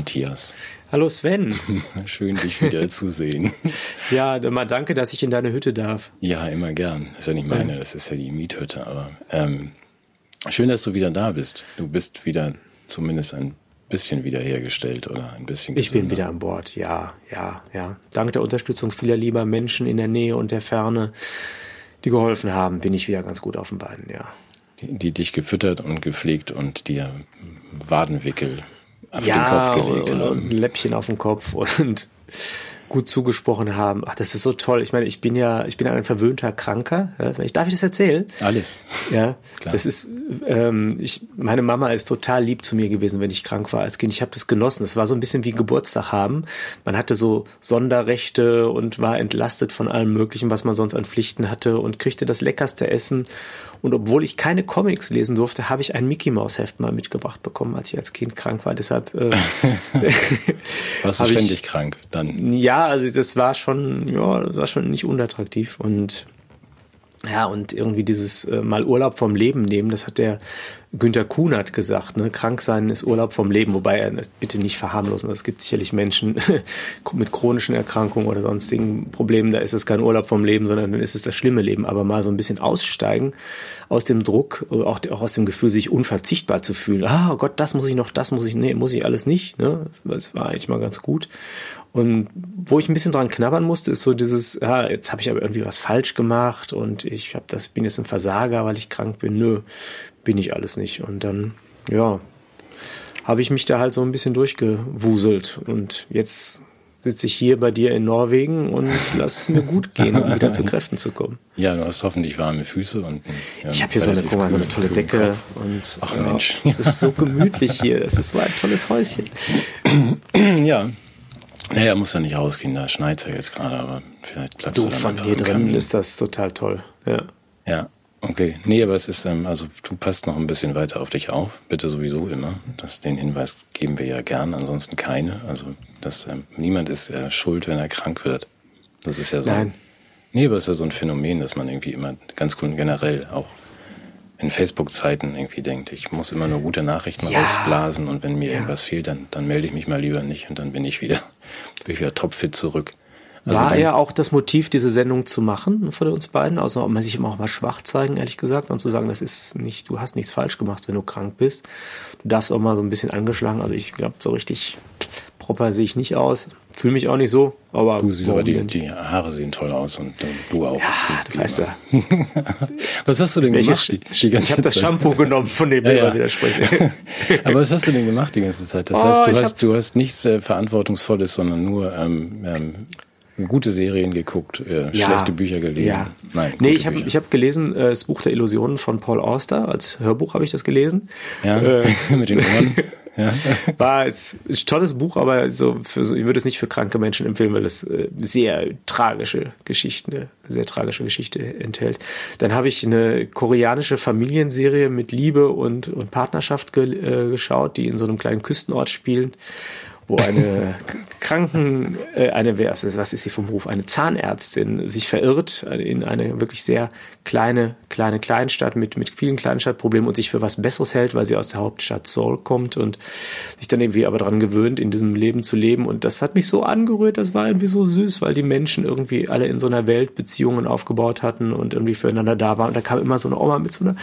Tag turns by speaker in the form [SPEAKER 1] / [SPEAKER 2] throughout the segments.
[SPEAKER 1] Matthias.
[SPEAKER 2] Hallo Sven.
[SPEAKER 1] Schön, dich wieder zu sehen.
[SPEAKER 2] Ja, mal danke, dass ich in deine Hütte darf.
[SPEAKER 1] Ja, immer gern. Das ist ja nicht meine, das ist ja die Miethütte. Aber ähm, schön, dass du wieder da bist. Du bist wieder zumindest ein bisschen wiederhergestellt oder ein bisschen.
[SPEAKER 2] Ich bin wieder an Bord, ja, ja, ja. Dank der Unterstützung vieler lieber Menschen in der Nähe und der Ferne, die geholfen haben, bin ich wieder ganz gut auf den Beinen, ja.
[SPEAKER 1] Die, die dich gefüttert und gepflegt und dir Wadenwickel
[SPEAKER 2] auf ja, den Kopf gelegt und, haben. Und ein Läppchen auf den Kopf und gut zugesprochen haben. Ach, das ist so toll. Ich meine, ich bin ja, ich bin ein verwöhnter Kranker. Ich darf ich das erzählen?
[SPEAKER 1] Alles.
[SPEAKER 2] Ja, Klar. das ist, ähm, ich, meine Mama ist total lieb zu mir gewesen, wenn ich krank war als Kind. Ich habe das genossen. Das war so ein bisschen wie Geburtstag haben. Man hatte so Sonderrechte und war entlastet von allem Möglichen, was man sonst an Pflichten hatte und kriegte das leckerste Essen und obwohl ich keine Comics lesen durfte, habe ich ein Mickey Mouse Heft mal mitgebracht bekommen, als ich als Kind krank war. Deshalb äh,
[SPEAKER 1] warst du ständig ich, krank dann?
[SPEAKER 2] Ja, also das war schon, ja, das war schon nicht unattraktiv und ja, und irgendwie dieses äh, mal Urlaub vom Leben nehmen, das hat der Günter Kuhn hat gesagt, ne, krank sein ist Urlaub vom Leben, wobei er bitte nicht verharmlosen. Es gibt sicherlich Menschen mit chronischen Erkrankungen oder sonstigen Problemen, da ist es kein Urlaub vom Leben, sondern dann ist es das schlimme Leben. Aber mal so ein bisschen aussteigen aus dem Druck, auch, auch aus dem Gefühl, sich unverzichtbar zu fühlen. Ah oh Gott, das muss ich noch, das muss ich, nee, muss ich alles nicht. Ne? Das war eigentlich mal ganz gut. Und wo ich ein bisschen dran knabbern musste, ist so dieses, ja, jetzt habe ich aber irgendwie was falsch gemacht und ich habe das, bin jetzt ein Versager, weil ich krank bin. Nö, bin ich alles nicht. Und dann, ja, habe ich mich da halt so ein bisschen durchgewuselt. Und jetzt sitze ich hier bei dir in Norwegen und lass es mir gut gehen, um wieder zu Kräften zu kommen.
[SPEAKER 1] Ja, du hast hoffentlich warme Füße und
[SPEAKER 2] ja, ich habe hier so eine, guck mal, so eine tolle Decke und ach ja, Mensch, es ist so gemütlich hier. Es ist so ein tolles Häuschen.
[SPEAKER 1] ja, naja, muss ja nicht rausgehen, da schneit ja jetzt gerade, aber vielleicht
[SPEAKER 2] du, du von hier drin ist das total toll. Ja.
[SPEAKER 1] Ja, okay. Nee, aber es ist, ähm, also du passt noch ein bisschen weiter auf dich auf, bitte sowieso immer. Das, den Hinweis geben wir ja gern, ansonsten keine. Also das, ähm, niemand ist äh, schuld, wenn er krank wird. Das ist ja so. Nein. Nee, aber es ist ja so ein Phänomen, dass man irgendwie immer ganz generell auch in Facebook-Zeiten irgendwie denkt, ich muss immer nur gute Nachrichten ja. rausblasen und wenn mir ja. irgendwas fehlt, dann, dann melde ich mich mal lieber nicht und dann bin ich wieder, bin ich wieder topfit zurück.
[SPEAKER 2] Also War ja auch das Motiv, diese Sendung zu machen von uns beiden, also man sich immer auch mal schwach zeigen, ehrlich gesagt, und zu sagen, das ist nicht, du hast nichts falsch gemacht, wenn du krank bist. Du darfst auch mal so ein bisschen angeschlagen, also ich glaube, so richtig proper sehe ich nicht aus. Fühle mich auch nicht so, aber.
[SPEAKER 1] Du siehst aber die, die, Haare sehen toll aus und du auch.
[SPEAKER 2] Ja, du weißt ja.
[SPEAKER 1] was hast du denn Welches,
[SPEAKER 2] gemacht? Die, die ich habe das Shampoo genommen, von dem ja, ja. widerspreche.
[SPEAKER 1] aber was hast du denn gemacht die ganze Zeit? Das oh, heißt, du hast, du hast nichts äh, Verantwortungsvolles, sondern nur ähm, ähm, gute Serien geguckt, äh, ja, schlechte Bücher gelesen. Ja.
[SPEAKER 2] Nein, nee, ich habe ich hab gelesen äh, das Buch der Illusionen von Paul Auster. Als Hörbuch habe ich das gelesen.
[SPEAKER 1] Ja, äh, mit den Ohren.
[SPEAKER 2] Ja. War es ein tolles Buch, aber so, für, ich würde es nicht für kranke Menschen empfehlen, weil es äh, sehr tragische Geschichten, eine sehr tragische Geschichte enthält. Dann habe ich eine koreanische Familienserie mit Liebe und, und Partnerschaft ge, äh, geschaut, die in so einem kleinen Küstenort spielen wo eine Kranken, äh, eine, was ist sie vom Beruf, eine Zahnärztin sich verirrt in eine wirklich sehr kleine, kleine Kleinstadt mit, mit vielen Kleinstadtproblemen und sich für was Besseres hält, weil sie aus der Hauptstadt Seoul kommt und sich dann irgendwie aber daran gewöhnt, in diesem Leben zu leben. Und das hat mich so angerührt, das war irgendwie so süß, weil die Menschen irgendwie alle in so einer Welt Beziehungen aufgebaut hatten und irgendwie füreinander da waren. Und da kam immer so eine Oma mit so einer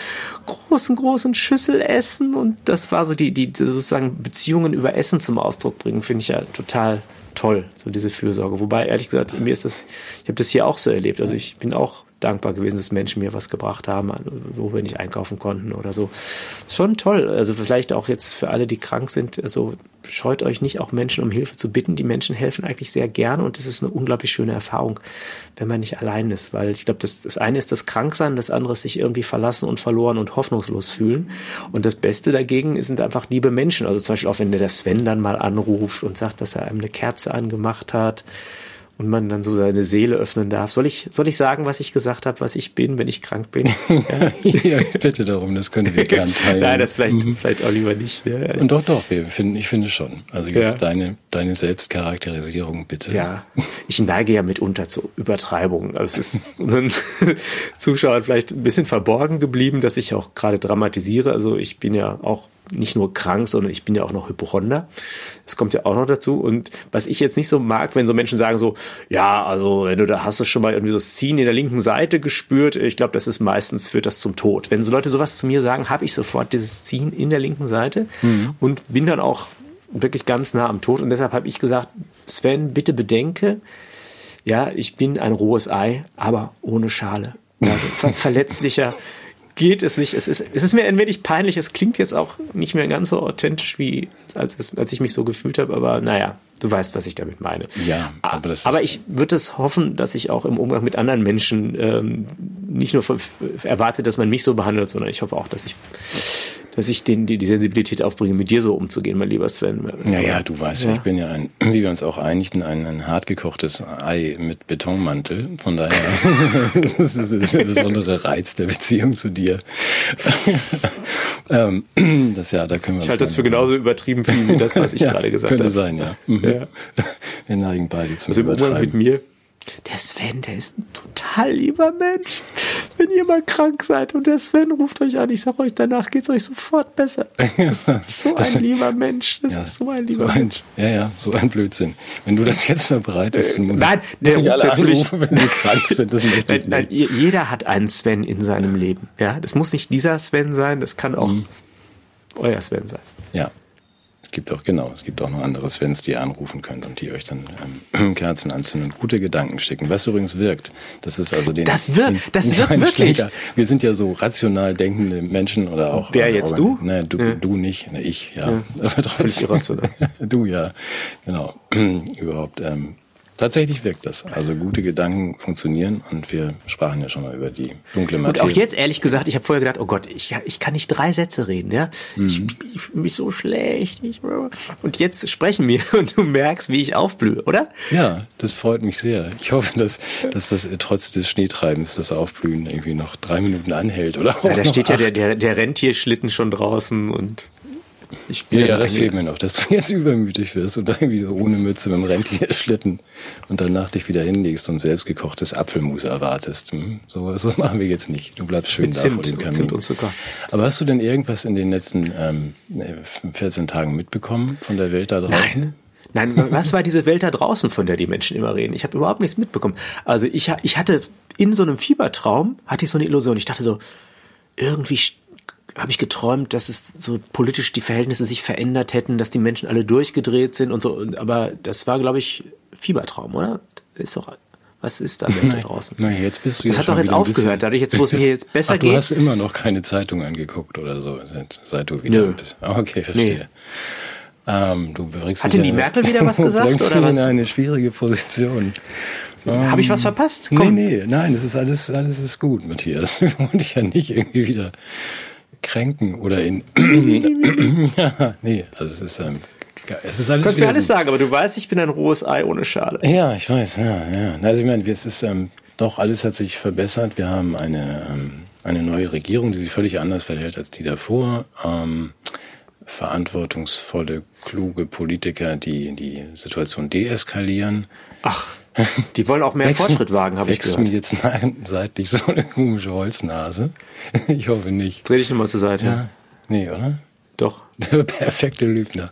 [SPEAKER 2] großen, großen Schüssel Essen und das war so die, die sozusagen Beziehungen über Essen zum Ausdruck bringen, finde ich ja total toll, so diese Fürsorge. Wobei, ehrlich gesagt, mir ist das, ich habe das hier auch so erlebt. Also ich bin auch dankbar gewesen, dass Menschen mir was gebracht haben, wo wir nicht einkaufen konnten oder so. Schon toll. Also vielleicht auch jetzt für alle, die krank sind, also scheut euch nicht, auch Menschen um Hilfe zu bitten. Die Menschen helfen eigentlich sehr gern und es ist eine unglaublich schöne Erfahrung, wenn man nicht allein ist. Weil ich glaube, das, das eine ist das Kranksein, das andere ist sich irgendwie verlassen und verloren und hoffnungslos fühlen. Und das Beste dagegen sind einfach liebe Menschen. Also zum Beispiel auch, wenn der Sven dann mal anruft und sagt, dass er einem eine Kerze angemacht hat und man dann so seine Seele öffnen darf. Soll ich, soll ich sagen, was ich gesagt habe, was ich bin, wenn ich krank bin?
[SPEAKER 1] Ja, ja ich bitte darum, das können wir gern teilen.
[SPEAKER 2] Nein, das vielleicht, mhm. vielleicht auch lieber nicht.
[SPEAKER 1] Ja. Und doch, doch, wir finden, ich finde schon. Also jetzt ja. deine, deine Selbstcharakterisierung bitte.
[SPEAKER 2] Ja, ich neige ja mitunter zu Übertreibungen. Also es ist unseren Zuschauern vielleicht ein bisschen verborgen geblieben, dass ich auch gerade dramatisiere. Also ich bin ja auch nicht nur krank, sondern ich bin ja auch noch Hypochonder. Das kommt ja auch noch dazu. Und was ich jetzt nicht so mag, wenn so Menschen sagen so, ja, also wenn du da hast du schon mal irgendwie so das Ziehen in der linken Seite gespürt, ich glaube, das ist meistens führt das zum Tod. Wenn so Leute sowas zu mir sagen, habe ich sofort dieses Ziehen in der linken Seite mhm. und bin dann auch wirklich ganz nah am Tod. Und deshalb habe ich gesagt, Sven, bitte bedenke, ja, ich bin ein rohes Ei, aber ohne Schale. Ja, ver verletzlicher geht es nicht. Es ist, es ist mir ein wenig peinlich. Es klingt jetzt auch nicht mehr ganz so authentisch, wie als, es, als ich mich so gefühlt habe. Aber naja, du weißt, was ich damit meine.
[SPEAKER 1] Ja, aber, das
[SPEAKER 2] aber ich würde es hoffen, dass ich auch im Umgang mit anderen Menschen ähm, nicht nur erwarte, dass man mich so behandelt, sondern ich hoffe auch, dass ich dass ich den, die, die Sensibilität aufbringe, mit dir so umzugehen, mein lieber Sven.
[SPEAKER 1] Ja, ja, du weißt ja, ich bin ja ein, wie wir uns auch einigten, ein, ein hart gekochtes Ei mit Betonmantel. Von daher, das ist der besondere Reiz der Beziehung zu dir. ähm, das ja, da können wir
[SPEAKER 2] Ich halte das für genauso übertrieben viel wie das, was ich ja, gerade gesagt
[SPEAKER 1] könnte
[SPEAKER 2] habe.
[SPEAKER 1] Könnte sein, ja. Mhm. ja. Wir neigen beide zum
[SPEAKER 2] also Umgang mit mir der Sven, der ist ein total lieber Mensch. Wenn ihr mal krank seid und der Sven ruft euch an, ich sag euch, danach geht's euch sofort besser. Das ist so ein lieber Mensch. Das ja, ist so ein lieber so ein, Mensch.
[SPEAKER 1] Ja, ja, so ein Blödsinn. Wenn du das jetzt verbreitest,
[SPEAKER 2] äh, muss nein, der ruft natürlich, anrufen,
[SPEAKER 1] wenn die krank sind. Das
[SPEAKER 2] nein, nein, jeder hat einen Sven in seinem Leben. Ja, das muss nicht dieser Sven sein, das kann auch mhm. euer Sven sein.
[SPEAKER 1] Ja. Es gibt auch, genau, es gibt auch noch andere Svens, die ihr anrufen könnt und die euch dann ähm, Kerzen anzünden und gute Gedanken schicken. Was übrigens wirkt. Das ist also den.
[SPEAKER 2] Das wirkt, das wirkt wirklich. Schlenker.
[SPEAKER 1] Wir sind ja so rational denkende Menschen oder auch.
[SPEAKER 2] Wer jetzt du?
[SPEAKER 1] Ne, du, ja. du nicht, ne, ich, ja. ja.
[SPEAKER 2] Aber trotzdem.
[SPEAKER 1] du ja, genau. Überhaupt. Ähm, Tatsächlich wirkt das. Also gute Gedanken funktionieren und wir sprachen ja schon mal über die dunkle Materie.
[SPEAKER 2] Und auch jetzt ehrlich gesagt, ich habe vorher gedacht, oh Gott, ich, ich kann nicht drei Sätze reden, ja. Mhm. Ich, ich fühle mich so schlecht. Ich, und jetzt sprechen wir und du merkst, wie ich aufblühe, oder?
[SPEAKER 1] Ja, das freut mich sehr. Ich hoffe, dass, dass das trotz des Schneetreibens das Aufblühen irgendwie noch drei Minuten anhält, oder?
[SPEAKER 2] Ja, da steht ja der, der, der Rentierschlitten schon draußen und
[SPEAKER 1] ich bin ja, ja das fehlt mir noch, dass du jetzt übermütig wirst und irgendwie so ohne Mütze mit dem Rentierschlitten und danach dich wieder hinlegst und selbstgekochtes Apfelmus erwartest. Hm? So, so machen wir jetzt nicht. Du bleibst schön mit da
[SPEAKER 2] Zimt, vor dem Kamin. Zimt und Zucker.
[SPEAKER 1] Aber hast du denn irgendwas in den letzten ähm, 14 Tagen mitbekommen von der Welt da draußen?
[SPEAKER 2] Nein. Nein, was war diese Welt da draußen, von der die Menschen immer reden? Ich habe überhaupt nichts mitbekommen. Also ich, ich hatte in so einem Fiebertraum, hatte ich so eine Illusion. Ich dachte so, irgendwie habe ich geträumt, dass es so politisch die Verhältnisse sich verändert hätten, dass die Menschen alle durchgedreht sind und so. Aber das war, glaube ich, Fiebertraum, oder? Ist doch, was ist da da draußen?
[SPEAKER 1] Nein, jetzt bist du
[SPEAKER 2] Das hat doch jetzt aufgehört, dadurch jetzt, wo es mir jetzt besser Ach, geht.
[SPEAKER 1] Du hast immer noch keine Zeitung angeguckt oder so, seit, seit du wieder Nö. bist. Okay, verstehe. Nee. Ähm, du bringst
[SPEAKER 2] Hat denn die Merkel wieder was gesagt? oder was?
[SPEAKER 1] in eine schwierige Position.
[SPEAKER 2] Habe ich was verpasst?
[SPEAKER 1] Komm. Nee, nee, nein, das ist alles, alles ist gut, Matthias. Ich wollte dich ja nicht irgendwie wieder kränken oder in. ja, nee, also es ist. Ähm, es ist alles.
[SPEAKER 2] Du kannst mir alles sagen, aber du weißt, ich bin ein rohes Ei ohne Schale.
[SPEAKER 1] Ja, ich weiß, ja, ja. Also ich meine, es ist ähm, doch alles hat sich verbessert. Wir haben eine ähm, eine neue Regierung, die sich völlig anders verhält als die davor. Ähm, verantwortungsvolle, kluge Politiker, die die Situation deeskalieren.
[SPEAKER 2] Ach. Die wollen auch mehr Wächst, Fortschritt wagen, habe ich gehört.
[SPEAKER 1] mir jetzt seitlich so eine komische Holznase? Ich hoffe nicht.
[SPEAKER 2] Dreh dich nochmal zur Seite. Ja.
[SPEAKER 1] Nee, oder?
[SPEAKER 2] Doch.
[SPEAKER 1] Der perfekte Lügner.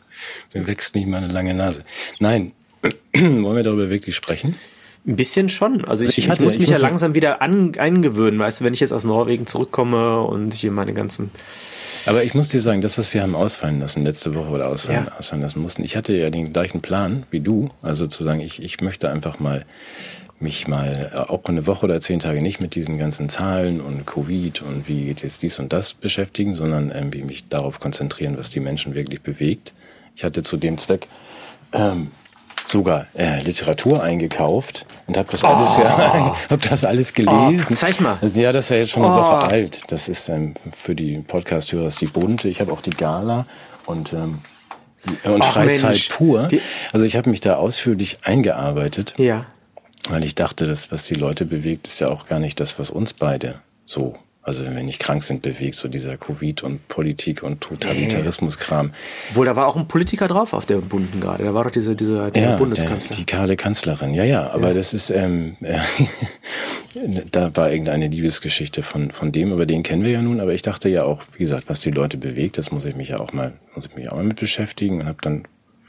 [SPEAKER 1] Mir wächst nicht mal eine lange Nase. Nein. Wollen wir darüber wirklich sprechen?
[SPEAKER 2] Ein bisschen schon. Also ich, ich, hatte, ich muss mich ich muss ja langsam wieder an, eingewöhnen, weißt du, wenn ich jetzt aus Norwegen zurückkomme und hier meine ganzen
[SPEAKER 1] aber ich muss dir sagen, das, was wir haben ausfallen lassen letzte Woche oder ausfallen, ja. ausfallen lassen mussten, ich hatte ja den gleichen Plan wie du. Also zu sagen, ich, ich möchte einfach mal mich mal äh, auch eine Woche oder zehn Tage nicht mit diesen ganzen Zahlen und Covid und wie geht jetzt dies und das beschäftigen, sondern irgendwie mich darauf konzentrieren, was die Menschen wirklich bewegt. Ich hatte zu dem Zweck ähm, sogar äh, Literatur eingekauft und habe das oh. alles ja, hab das alles gelesen. Oh,
[SPEAKER 2] zeig mal.
[SPEAKER 1] Also, ja, das ist ja jetzt schon eine oh. Woche alt. Das ist ähm, für die Podcast-Hörer die bunte. Ich habe auch die Gala und ähm, und Ach, Freizeit Mensch. pur. Also ich habe mich da ausführlich eingearbeitet.
[SPEAKER 2] Ja.
[SPEAKER 1] Weil ich dachte, das, was die Leute bewegt, ist ja auch gar nicht das, was uns beide so Also wenn wir nicht krank sind, bewegt so dieser Covid und Politik und Totalitarismus-Kram.
[SPEAKER 2] Wohl, da war auch ein Politiker drauf auf der bunten gerade. Da war doch diese, diese der
[SPEAKER 1] Ja,
[SPEAKER 2] Bundeskanzler.
[SPEAKER 1] Der, die kahle Kanzlerin, ja, ja, aber
[SPEAKER 2] Ja.
[SPEAKER 1] das ist, ähm, äh, da war irgendeine Liebesgeschichte von, von dem, aber den kennen wir ja nun, aber ich dachte ja auch, wie gesagt, was die Leute bewegt, das muss ich mich ja auch mal, muss ich mich auch mal mit beschäftigen und habe dann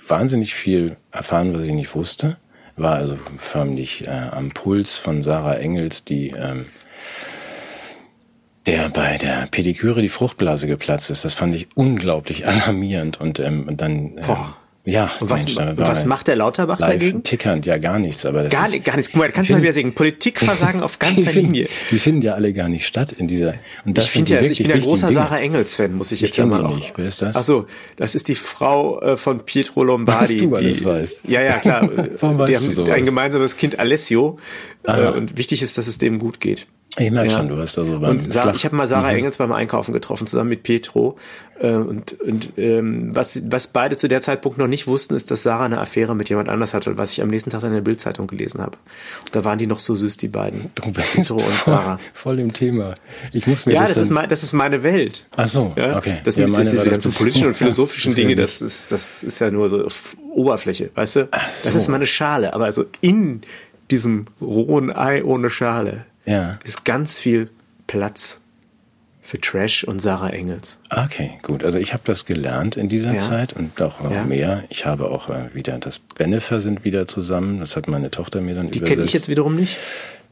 [SPEAKER 1] wahnsinnig viel erfahren, was ich nicht wusste. War also förmlich äh, am Puls von Sarah Engels, die ähm, der bei der Pediküre die Fruchtblase geplatzt ist. Das fand ich unglaublich alarmierend und ähm, dann ähm,
[SPEAKER 2] Boah.
[SPEAKER 1] ja,
[SPEAKER 2] Und was,
[SPEAKER 1] Mensch,
[SPEAKER 2] was macht der Lauterbach dagegen?
[SPEAKER 1] tickernd, ja gar nichts, aber das
[SPEAKER 2] Gar,
[SPEAKER 1] ist,
[SPEAKER 2] gar nichts. Guck mal, kannst du mal wieder sagen, Politikversagen auf
[SPEAKER 1] die
[SPEAKER 2] ganzer
[SPEAKER 1] finden,
[SPEAKER 2] Linie.
[SPEAKER 1] die finden ja alle gar nicht statt in dieser. Und das
[SPEAKER 2] Ich finde ja,
[SPEAKER 1] die
[SPEAKER 2] also ich bin ja großer Sarah Engels-Fan, muss ich
[SPEAKER 1] Ich
[SPEAKER 2] jetzt ja mal
[SPEAKER 1] die
[SPEAKER 2] auch.
[SPEAKER 1] nicht. Wer ist das?
[SPEAKER 2] Ach so, das ist die Frau äh, von Pietro Lombardi.
[SPEAKER 1] Was du alles
[SPEAKER 2] die,
[SPEAKER 1] weißt.
[SPEAKER 2] Ja, ja, klar.
[SPEAKER 1] Warum
[SPEAKER 2] die
[SPEAKER 1] weißt du
[SPEAKER 2] haben
[SPEAKER 1] sowas?
[SPEAKER 2] ein gemeinsames Kind Alessio. Äh, und wichtig ist, dass es dem gut geht.
[SPEAKER 1] Ich merke
[SPEAKER 2] Ja.
[SPEAKER 1] schon, du hast da so
[SPEAKER 2] Und Sa
[SPEAKER 1] Flach-
[SPEAKER 2] ich habe mal Sarah
[SPEAKER 1] Mhm.
[SPEAKER 2] Engels beim Einkaufen getroffen, zusammen mit Pietro. Äh, und und ähm, was, was beide zu der Zeitpunkt noch nicht wussten, ist, dass Sarah eine Affäre mit jemand anders hatte, was ich am nächsten Tag in der Bildzeitung gelesen habe. Und da waren die noch so süß, die beiden.
[SPEAKER 1] Du bist
[SPEAKER 2] Pietro und Sarah.
[SPEAKER 1] voll im Thema. Ich muss mir
[SPEAKER 2] Ja,
[SPEAKER 1] das,
[SPEAKER 2] das ist, mein, das ist meine Welt.
[SPEAKER 1] Ach so,
[SPEAKER 2] Ja,
[SPEAKER 1] okay.
[SPEAKER 2] Das
[SPEAKER 1] Ja,
[SPEAKER 2] mit
[SPEAKER 1] meine
[SPEAKER 2] diese
[SPEAKER 1] das
[SPEAKER 2] ganzen
[SPEAKER 1] das-
[SPEAKER 2] politischen und philosophischen
[SPEAKER 1] Deswegen.
[SPEAKER 2] Dinge, das ist, das ist ja nur so auf Oberfläche, weißt du?
[SPEAKER 1] So.
[SPEAKER 2] Das ist meine Schale, aber also in diesem rohen Ei ohne Schale
[SPEAKER 1] Ja.
[SPEAKER 2] ist ganz viel Platz für Trash und Sarah Engels.
[SPEAKER 1] Okay, gut. Also ich habe das gelernt in dieser
[SPEAKER 2] Ja.
[SPEAKER 1] Zeit und auch noch
[SPEAKER 2] Ja.
[SPEAKER 1] mehr. Ich habe auch äh, wieder das Benefer sind wieder zusammen. Das hat meine Tochter mir dann
[SPEAKER 2] Die
[SPEAKER 1] übersetzt.
[SPEAKER 2] kenne ich jetzt wiederum nicht.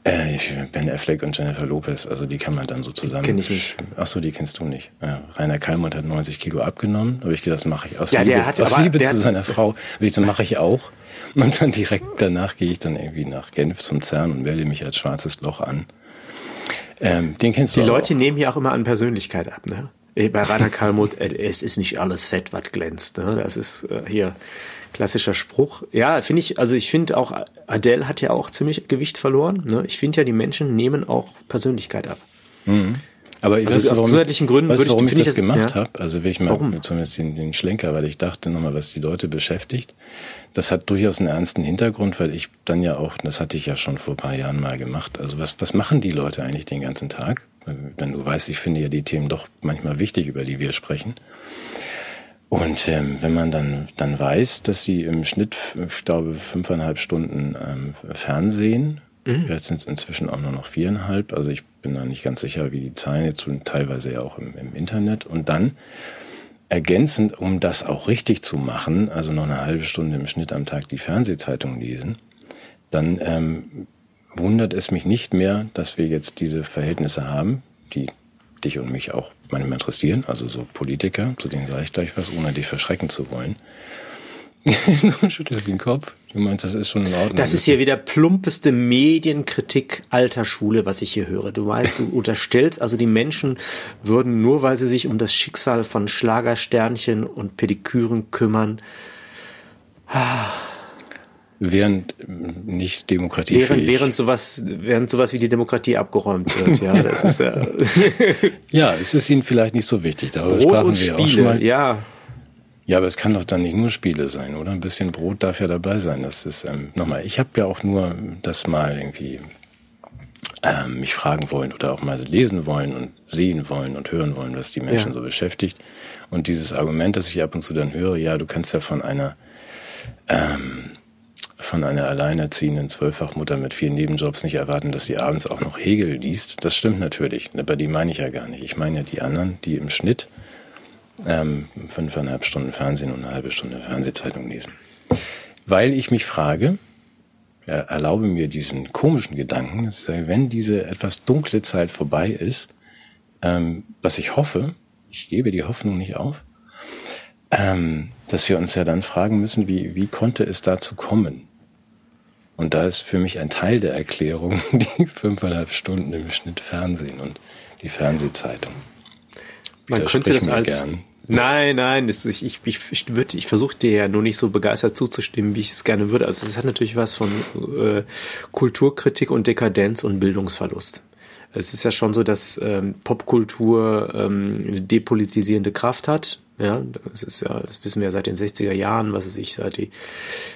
[SPEAKER 1] Äh, Ben Affleck und Jennifer Lopez, also die kann man dann so zusammen.
[SPEAKER 2] kenn ich nicht.
[SPEAKER 1] Ach so, die kennst du nicht. Ja, Rainer Kallmund hat 90 Kilo abgenommen. Habe ich gedacht, das mache ich aus
[SPEAKER 2] Ja,
[SPEAKER 1] Liebe,
[SPEAKER 2] hat-
[SPEAKER 1] aus Liebe zu seiner Frau. Ich das mache ich auch. Und dann direkt danach gehe ich dann irgendwie nach Genf zum CERN und melde mich als schwarzes Loch an. Ähm, den kennst du
[SPEAKER 2] Die
[SPEAKER 1] auch.
[SPEAKER 2] Leute nehmen hier auch immer an Persönlichkeit ab, ne? Bei Rainer Kalmuth, äh, es ist nicht alles Fett, was glänzt. Ne? Das ist äh, hier klassischer Spruch. Ja, finde ich, also ich finde auch, Adele hat ja auch ziemlich Gewicht verloren. Ne? Ich finde ja, die Menschen nehmen auch Persönlichkeit ab.
[SPEAKER 1] Aber
[SPEAKER 2] Also
[SPEAKER 1] weißt du,
[SPEAKER 2] aus
[SPEAKER 1] warum,
[SPEAKER 2] gesundheitlichen Gründen
[SPEAKER 1] weißt,
[SPEAKER 2] würde
[SPEAKER 1] du,
[SPEAKER 2] ich-
[SPEAKER 1] warum ich, das gemacht
[SPEAKER 2] ja.
[SPEAKER 1] habe? Also will ich mal
[SPEAKER 2] Warum?
[SPEAKER 1] zumindest den, den Schlenker, weil ich dachte nochmal, was die Leute beschäftigt. Das hat durchaus einen ernsten Hintergrund, weil ich dann ja auch, das hatte ich ja schon vor ein paar Jahren mal gemacht. Also was, was machen die Leute eigentlich den ganzen Tag? Wenn du weißt, ich finde ja die Themen doch manchmal wichtig, über die wir sprechen. Und ähm, wenn man dann, dann weiß, dass sie im Schnitt, ich glaube, fünfeinhalb Stunden ähm, Fernsehen, jetzt sind es inzwischen auch nur noch viereinhalb, also ich bin da nicht ganz sicher, wie die Zahlen jetzt sind, teilweise ja auch im, im Internet. Und dann ergänzend, um das auch richtig zu machen, also noch eine halbe Stunde im Schnitt am Tag die Fernsehzeitung lesen, dann ähm, wundert es mich nicht mehr, dass wir jetzt diese Verhältnisse haben, die dich und mich auch manchmal interessieren, also so Politiker, zu denen sage ich gleich was, ohne dich verschrecken zu wollen. du schüttelst den Kopf. Du meinst, das ist schon in Ordnung.
[SPEAKER 2] Das ist hier wieder plumpeste Medienkritik alter Schule, was ich hier höre. Du weißt, du unterstellst, also die Menschen würden nur, weil sie sich um das Schicksal von Schlagersternchen und Pediküren kümmern,
[SPEAKER 1] während ähm, nicht Demokratie
[SPEAKER 2] während, während sowas, während sowas wie die Demokratie abgeräumt wird. Ja, das ist ja
[SPEAKER 1] Ja, es ist ihnen vielleicht nicht so wichtig. Darüber
[SPEAKER 2] Brot
[SPEAKER 1] sprachen
[SPEAKER 2] und
[SPEAKER 1] wir auch schon
[SPEAKER 2] Spiele.
[SPEAKER 1] mal.
[SPEAKER 2] Ja,
[SPEAKER 1] Ja, aber es kann doch dann nicht nur Spiele sein, oder? Ein bisschen Brot darf ja dabei sein. Das ist ähm, nochmal. Ich habe ja auch nur das mal irgendwie ähm, mich fragen wollen oder auch mal lesen wollen und sehen wollen und hören wollen, was die Menschen
[SPEAKER 2] Ja.
[SPEAKER 1] so beschäftigt. Und dieses Argument, das ich ab und zu dann höre, ja, du kannst ja von einer ähm, von einer alleinerziehenden Zwölffachmutter mit vier Nebenjobs nicht erwarten, dass sie abends auch noch Hegel liest. Das stimmt natürlich, aber die meine ich ja gar nicht. Ich meine ja die anderen, die im Schnitt ähm, fünfeinhalb Stunden Fernsehen und eine halbe Stunde Fernsehzeitung lesen. Weil ich mich frage, ja, erlaube mir diesen komischen Gedanken, wenn diese etwas dunkle Zeit vorbei ist, ähm, was ich hoffe, ich gebe die Hoffnung nicht auf, ähm, dass wir uns ja dann fragen müssen, wie, wie konnte es dazu kommen? Und da ist für mich ein Teil der Erklärung die fünfeinhalb Stunden im Schnitt Fernsehen und die Fernsehzeitung.
[SPEAKER 2] Man könnte das als
[SPEAKER 1] gern.
[SPEAKER 2] Nein, nein, das, ich, ich, ich, ich, würde, ich versuche dir ja nur nicht so begeistert zuzustimmen, wie ich es gerne würde. Also das hat natürlich was von äh, Kulturkritik und Dekadenz und Bildungsverlust. Es ist ja schon so, dass ähm, Popkultur ähm, eine depolitisierende Kraft hat. Ja, das ist ja, das wissen wir ja seit den 60er Jahren, was es sich seit die,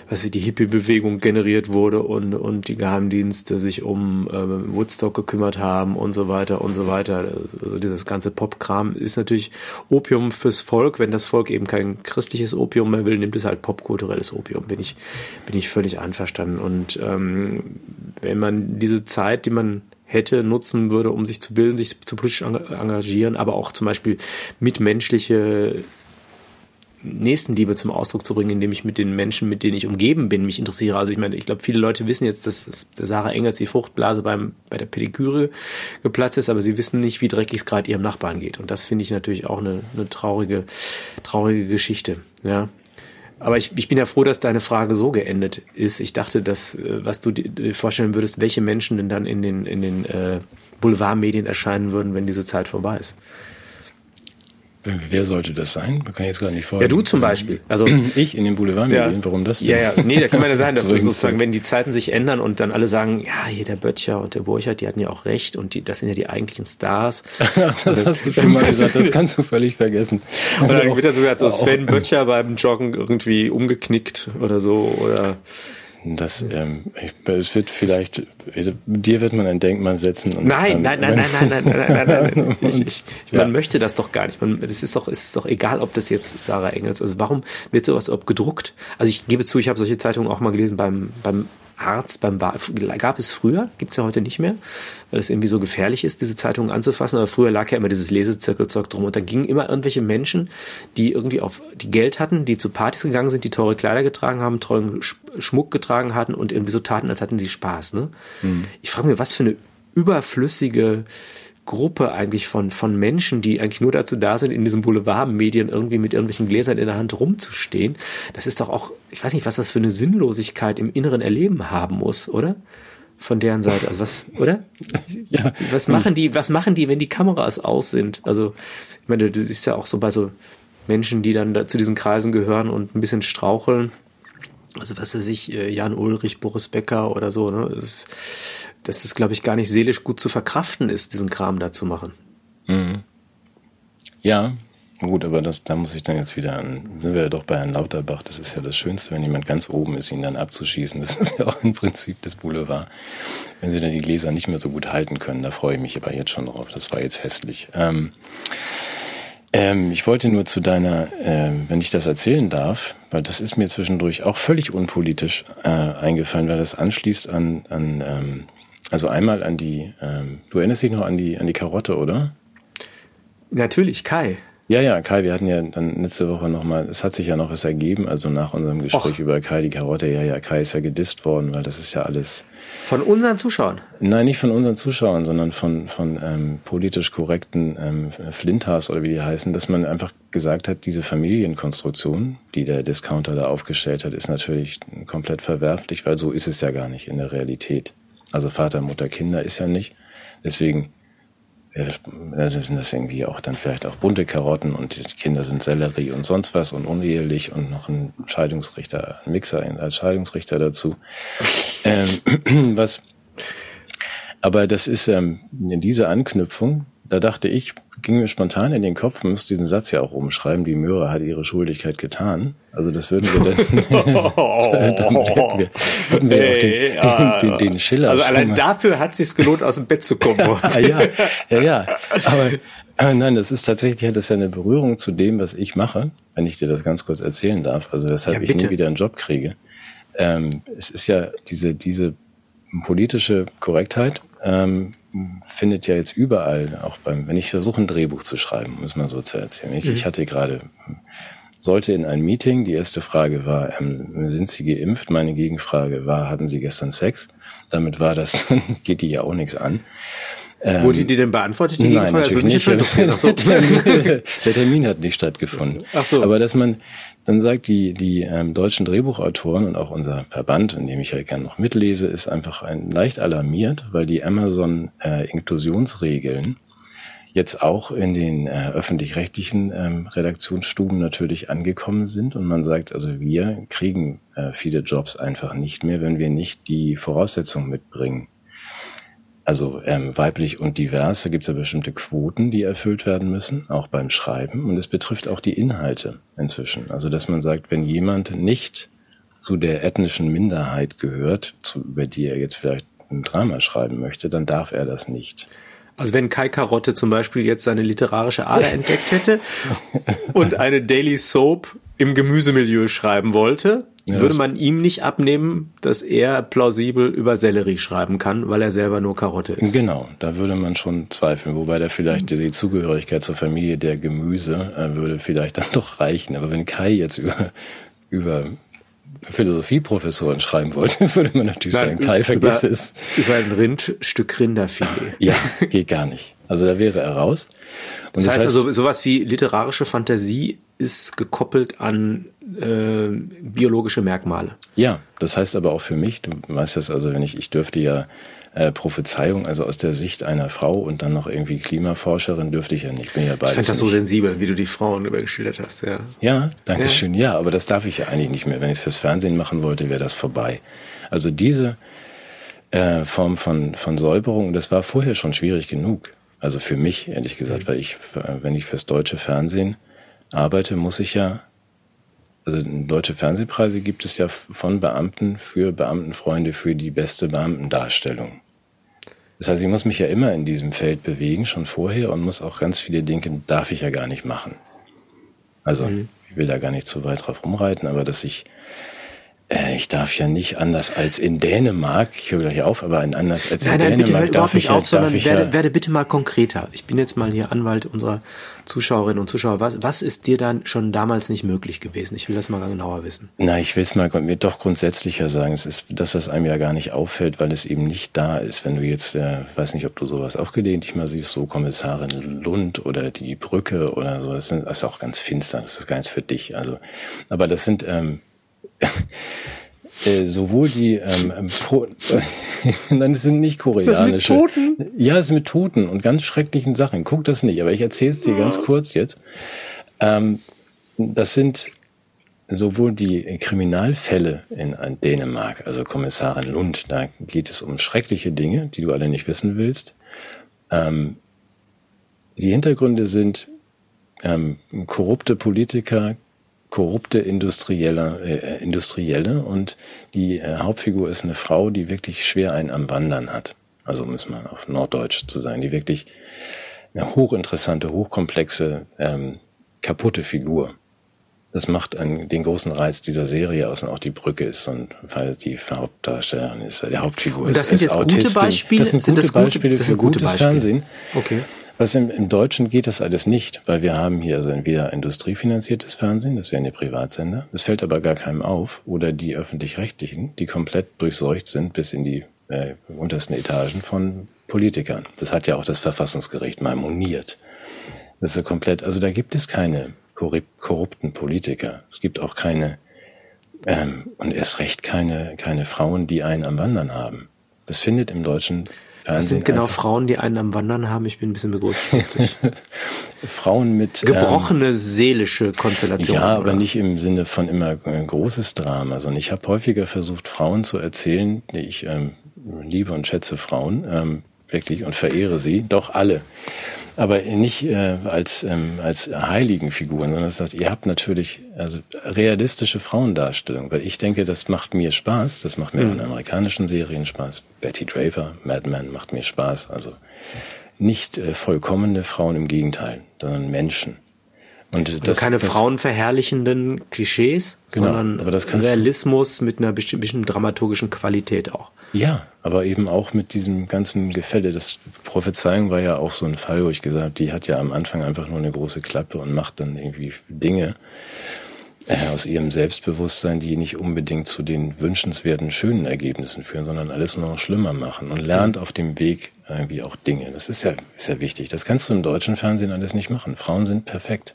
[SPEAKER 2] was die Hippie-Bewegung generiert wurde und, und die Geheimdienste sich um äh, Woodstock gekümmert haben und so weiter und so weiter. Also dieses ganze Popkram ist natürlich Opium fürs Volk. Wenn das Volk eben kein christliches Opium mehr will, nimmt es halt popkulturelles Opium. Bin ich, bin ich völlig einverstanden. Und ähm, wenn man diese Zeit, die man hätte, nutzen würde, um sich zu bilden, sich zu politisch engagieren, aber auch zum Beispiel mitmenschliche Nächstenliebe zum Ausdruck zu bringen, indem ich mit den Menschen, mit denen ich umgeben bin, mich interessiere. Also ich meine, ich glaube, viele Leute wissen jetzt, dass, der Sarah Engels die Fruchtblase beim, bei der Pediküre geplatzt ist, aber sie wissen nicht, wie dreckig es gerade ihrem Nachbarn geht. Und das finde ich natürlich auch eine, eine traurige, traurige Geschichte. Ja. Aber ich, ich bin ja froh, dass deine Frage so geendet ist. Ich dachte, dass, äh, was du dir vorstellen würdest, welche Menschen denn dann in den, in den äh, Boulevardmedien erscheinen würden, wenn diese Zeit vorbei ist.
[SPEAKER 1] Wer sollte das sein? Man kann jetzt gar nicht vorstellen.
[SPEAKER 2] Ja, du zum Beispiel. Also
[SPEAKER 1] ich in den Boulevardmedien. Ja. Warum das denn?
[SPEAKER 2] Ja, ja. Nee, da kann man ja sagen, dass das sozusagen, wenn die Zeiten sich ändern und dann alle sagen, ja, hier der Böttcher und der Burchard, die hatten ja auch recht und die, das sind ja die eigentlichen Stars.
[SPEAKER 1] das hast du schon mal gesagt. Das kannst du völlig vergessen.
[SPEAKER 2] Und dann wird ja sogar so Sven Böttcher beim Joggen irgendwie umgeknickt oder so oder
[SPEAKER 1] das, ähm, es wird vielleicht, also, dir wird man ein Denkmal setzen.
[SPEAKER 2] Und nein, dann, nein, nein, nein, nein, nein, nein, nein, nein, ich, ich, ja. Man möchte das doch gar nicht. Man, es ist doch, es ist doch egal, ob das jetzt Sarah Engels, also warum wird sowas ob gedruckt? Also ich gebe zu, ich habe solche Zeitungen auch mal gelesen beim, beim Arzt beim gab es früher, gibt es ja heute nicht mehr, weil es irgendwie so gefährlich ist, diese Zeitungen anzufassen. Aber früher lag ja immer dieses Lesezirkelzeug drum und da gingen immer irgendwelche Menschen, die irgendwie auf die Geld hatten, die zu Partys gegangen sind, die teure Kleider getragen haben, teuren Schmuck getragen hatten und irgendwie so taten, als hatten sie Spaß. Ne? Mhm. Ich frage mich, was für eine überflüssige Gruppe eigentlich von, von Menschen, die eigentlich nur dazu da sind, in diesen Boulevardmedien irgendwie mit irgendwelchen Gläsern in der Hand rumzustehen. Das ist doch auch, ich weiß nicht, was das für eine Sinnlosigkeit im inneren Erleben haben muss, oder? Von deren Seite. Also was, oder? ja. Was machen die, was machen die, wenn die Kameras aus sind? Also, ich meine, das ist ja auch so bei so Menschen, die dann da zu diesen Kreisen gehören und ein bisschen straucheln also was weiß ich, äh, Jan Ulrich, Boris Becker oder so, ne? Das ist, dass es, glaube ich, gar nicht seelisch gut zu verkraften ist, diesen Kram da zu machen.
[SPEAKER 1] Mhm. Ja, gut, aber das, da muss ich dann jetzt wieder an, sind wir ja doch bei Herrn Lauterbach, das ist ja das Schönste, wenn jemand ganz oben ist, ihn dann abzuschießen. Das ist ja auch im Prinzip das Boulevard. Wenn sie dann die Gläser nicht mehr so gut halten können, da freue ich mich aber jetzt schon drauf. Das war jetzt hässlich. Ähm, ähm, ich wollte nur zu deiner, ähm, wenn ich das erzählen darf, weil das ist mir zwischendurch auch völlig unpolitisch äh, eingefallen, weil das anschließt an, an ähm, also einmal an die, ähm, du erinnerst dich noch an die, an die Karotte, oder?
[SPEAKER 2] Natürlich, Kai.
[SPEAKER 1] Ja, ja, Kai, wir hatten ja dann letzte Woche nochmal, es hat sich ja noch was ergeben, also nach unserem Gespräch Och. über Kai die Karotte, ja, ja, Kai ist ja gedisst worden, weil das ist ja alles.
[SPEAKER 2] Von unseren Zuschauern?
[SPEAKER 1] Nein, nicht von unseren Zuschauern, sondern von, von ähm, politisch korrekten ähm, Flinthas oder wie die heißen, dass man einfach gesagt hat, diese Familienkonstruktion, die der Discounter da aufgestellt hat, ist natürlich komplett verwerflich, weil so ist es ja gar nicht in der Realität. Also Vater, Mutter, Kinder ist ja nicht. Deswegen ja, sind das irgendwie auch dann vielleicht auch bunte Karotten und die Kinder sind Sellerie und sonst was und unehelich und noch ein Scheidungsrichter, ein Mixer als Scheidungsrichter dazu. Ähm, was, aber das ist ähm, in dieser Anknüpfung, da dachte ich, ging mir spontan in den Kopf, man muss diesen Satz ja auch umschreiben, die Möhre hat ihre Schuldigkeit getan. Also das würden wir dann, damit hätten wir, hätten wir auch den, den, den, den Schiller.
[SPEAKER 2] Also allein dafür hat es sich gelohnt, aus dem Bett zu kommen.
[SPEAKER 1] ah, ja, ja, ja. Aber, aber nein, das ist tatsächlich, hat das ja eine Berührung zu dem, was ich mache, wenn ich dir das ganz kurz erzählen darf. Also weshalb ja, ich nie wieder einen Job kriege. Ähm, es ist ja diese, diese politische Korrektheit, ähm, findet ja jetzt überall, auch beim, wenn ich versuche, ein Drehbuch zu schreiben, muss man so zu erzählen. Ich, mhm. ich hatte gerade, sollte in ein Meeting, die erste Frage war, ähm, sind Sie geimpft? Meine Gegenfrage war, hatten Sie gestern Sex? Damit war das, geht die ja auch nichts an.
[SPEAKER 2] Ähm, Wurde die denn beantwortet, die
[SPEAKER 1] Nein, natürlich nicht. So. der Termin hat nicht stattgefunden. Ach so. Aber dass man, dann sagt die, die ähm, deutschen Drehbuchautoren und auch unser Verband, in dem ich ja gerne noch mitlese, ist einfach ein, leicht alarmiert, weil die Amazon-Inklusionsregeln äh, jetzt auch in den äh, öffentlich-rechtlichen ähm, Redaktionsstuben natürlich angekommen sind. Und man sagt, also wir kriegen äh, viele Jobs einfach nicht mehr, wenn wir nicht die Voraussetzungen mitbringen also ähm, weiblich und divers, da gibt es ja bestimmte Quoten, die erfüllt werden müssen, auch beim Schreiben. Und es betrifft auch die Inhalte inzwischen. Also dass man sagt, wenn jemand nicht zu der ethnischen Minderheit gehört, zu, über die er jetzt vielleicht ein Drama schreiben möchte, dann darf er das nicht.
[SPEAKER 2] Also wenn Kai Karotte zum Beispiel jetzt seine literarische Ader entdeckt hätte und eine Daily Soap im Gemüsemilieu schreiben wollte, ja, würde man ihm nicht abnehmen, dass er plausibel über Sellerie schreiben kann, weil er selber nur Karotte ist.
[SPEAKER 1] Genau, da würde man schon zweifeln, wobei da vielleicht die Zugehörigkeit zur Familie der Gemüse äh, würde vielleicht dann doch reichen. Aber wenn Kai jetzt über, über Philosophieprofessoren schreiben wollte, würde man natürlich Nein, sagen, Kai, vergiss
[SPEAKER 2] über,
[SPEAKER 1] es.
[SPEAKER 2] Über ein Rindstück Rinderfilet.
[SPEAKER 1] ja, geht gar nicht. Also da wäre er raus.
[SPEAKER 2] Und das, das heißt, heißt also, sowas wie literarische Fantasie ist gekoppelt an äh, biologische Merkmale.
[SPEAKER 1] Ja, das heißt aber auch für mich, du weißt das also, wenn ich, ich dürfte ja äh, Prophezeiung, also aus der Sicht einer Frau und dann noch irgendwie Klimaforscherin dürfte ich ja nicht. Bin ja beides
[SPEAKER 2] ich fand das
[SPEAKER 1] nicht.
[SPEAKER 2] so sensibel, wie du die Frauen übergeschildert hast, ja.
[SPEAKER 1] Ja, danke schön. Ja. ja, aber das darf ich ja eigentlich nicht mehr. Wenn ich es fürs Fernsehen machen wollte, wäre das vorbei. Also diese äh, Form von, von Säuberung, das war vorher schon schwierig genug. Also für mich, ehrlich gesagt, weil ich, wenn ich fürs deutsche Fernsehen arbeite, muss ich ja, also deutsche Fernsehpreise gibt es ja von Beamten für Beamtenfreunde für die beste Beamtendarstellung. Das heißt, ich muss mich ja immer in diesem Feld bewegen, schon vorher, und muss auch ganz viele Dinge, darf ich ja gar nicht machen. Also, mhm. ich will da gar nicht zu weit drauf rumreiten, aber dass ich ich darf ja nicht anders als in Dänemark, ich höre gleich auf, aber anders als
[SPEAKER 2] nein,
[SPEAKER 1] in
[SPEAKER 2] nein,
[SPEAKER 1] Dänemark
[SPEAKER 2] bitte darf ich nicht auf, sondern werde, ja werde bitte mal konkreter. Ich bin jetzt mal hier Anwalt unserer Zuschauerinnen und Zuschauer. Was, was ist dir dann schon damals nicht möglich gewesen? Ich will das mal genauer wissen.
[SPEAKER 1] Na, ich will es mal mir doch grundsätzlicher sagen. Es ist das, was einem ja gar nicht auffällt, weil es eben nicht da ist. Wenn du jetzt, äh, weiß nicht, ob du sowas auch gelegentlich mal siehst, so Kommissarin Lund oder die Brücke oder so, das, sind, das ist auch ganz finster. Das ist gar nichts für dich. Also, aber das sind ähm, äh, sowohl die ähm, ähm nein, es sind nicht koreanische. Ist das mit Toten? Ja, es ist mit Toten und ganz schrecklichen Sachen. Guck das nicht, aber ich erzähle es dir oh. ganz kurz jetzt. Ähm, das sind sowohl die Kriminalfälle in, in Dänemark, also Kommissarin Lund, da geht es um schreckliche Dinge, die du alle nicht wissen willst. Ähm, die Hintergründe sind ähm, korrupte Politiker, korrupte Industrielle, äh, Industrielle und die äh, Hauptfigur ist eine Frau, die wirklich schwer einen am Wandern hat. Also um es mal auf Norddeutsch zu sein, die wirklich eine hochinteressante, hochkomplexe, ähm, kaputte Figur. Das macht einen, den großen Reiz dieser Serie aus und auch die Brücke ist und weil die Hauptdarstellerin ist, der Hauptfigur und
[SPEAKER 2] das ist. Das sind jetzt Autistin. gute Beispiele.
[SPEAKER 1] Das sind gute sind das Beispiele
[SPEAKER 2] gute,
[SPEAKER 1] für gute gutes Beispiele. Fernsehen.
[SPEAKER 2] Okay.
[SPEAKER 1] Was im, im Deutschen geht das alles nicht, weil wir haben hier also entweder industriefinanziertes Fernsehen, das wären die Privatsender, das fällt aber gar keinem auf, oder die öffentlich-rechtlichen, die komplett durchseucht sind bis in die äh, untersten Etagen von Politikern. Das hat ja auch das Verfassungsgericht mal moniert. Das ist komplett, also da gibt es keine korrupten Politiker. Es gibt auch keine, ähm, und erst recht keine, keine Frauen, die einen am Wandern haben. Das findet im deutschen
[SPEAKER 2] Fernsehen. Das sind genau einfach. Frauen, die einen am Wandern haben. Ich bin ein bisschen begriffsstutzig.
[SPEAKER 1] Frauen mit
[SPEAKER 2] gebrochene ähm, seelische Konstellationen.
[SPEAKER 1] Ja, aber nicht im Sinne von immer großes Drama, sondern ich habe häufiger versucht, Frauen zu erzählen, ich ähm, liebe und schätze Frauen ähm, wirklich und verehre sie, doch alle aber nicht äh, als, ähm, als heiligen Figuren, sondern das heißt, ihr habt natürlich also realistische Frauendarstellung, weil ich denke, das macht mir Spaß, das macht mir mhm. in amerikanischen Serien Spaß. Betty Draper, Mad Men macht mir Spaß, also nicht äh, vollkommene Frauen im Gegenteil, sondern Menschen.
[SPEAKER 2] Und also das, keine das, frauenverherrlichenden Klischees, genau, sondern Realismus mit einer bestimmten dramaturgischen Qualität auch.
[SPEAKER 1] Ja, aber eben auch mit diesem ganzen Gefälle. Das Prophezeiung war ja auch so ein Fall, wo ich gesagt habe, die hat ja am Anfang einfach nur eine große Klappe und macht dann irgendwie Dinge äh, aus ihrem Selbstbewusstsein, die nicht unbedingt zu den wünschenswerten, schönen Ergebnissen führen, sondern alles nur noch schlimmer machen und lernt auf dem Weg irgendwie auch Dinge. Das ist ja, ist ja wichtig. Das kannst du im deutschen Fernsehen alles nicht machen. Frauen sind perfekt.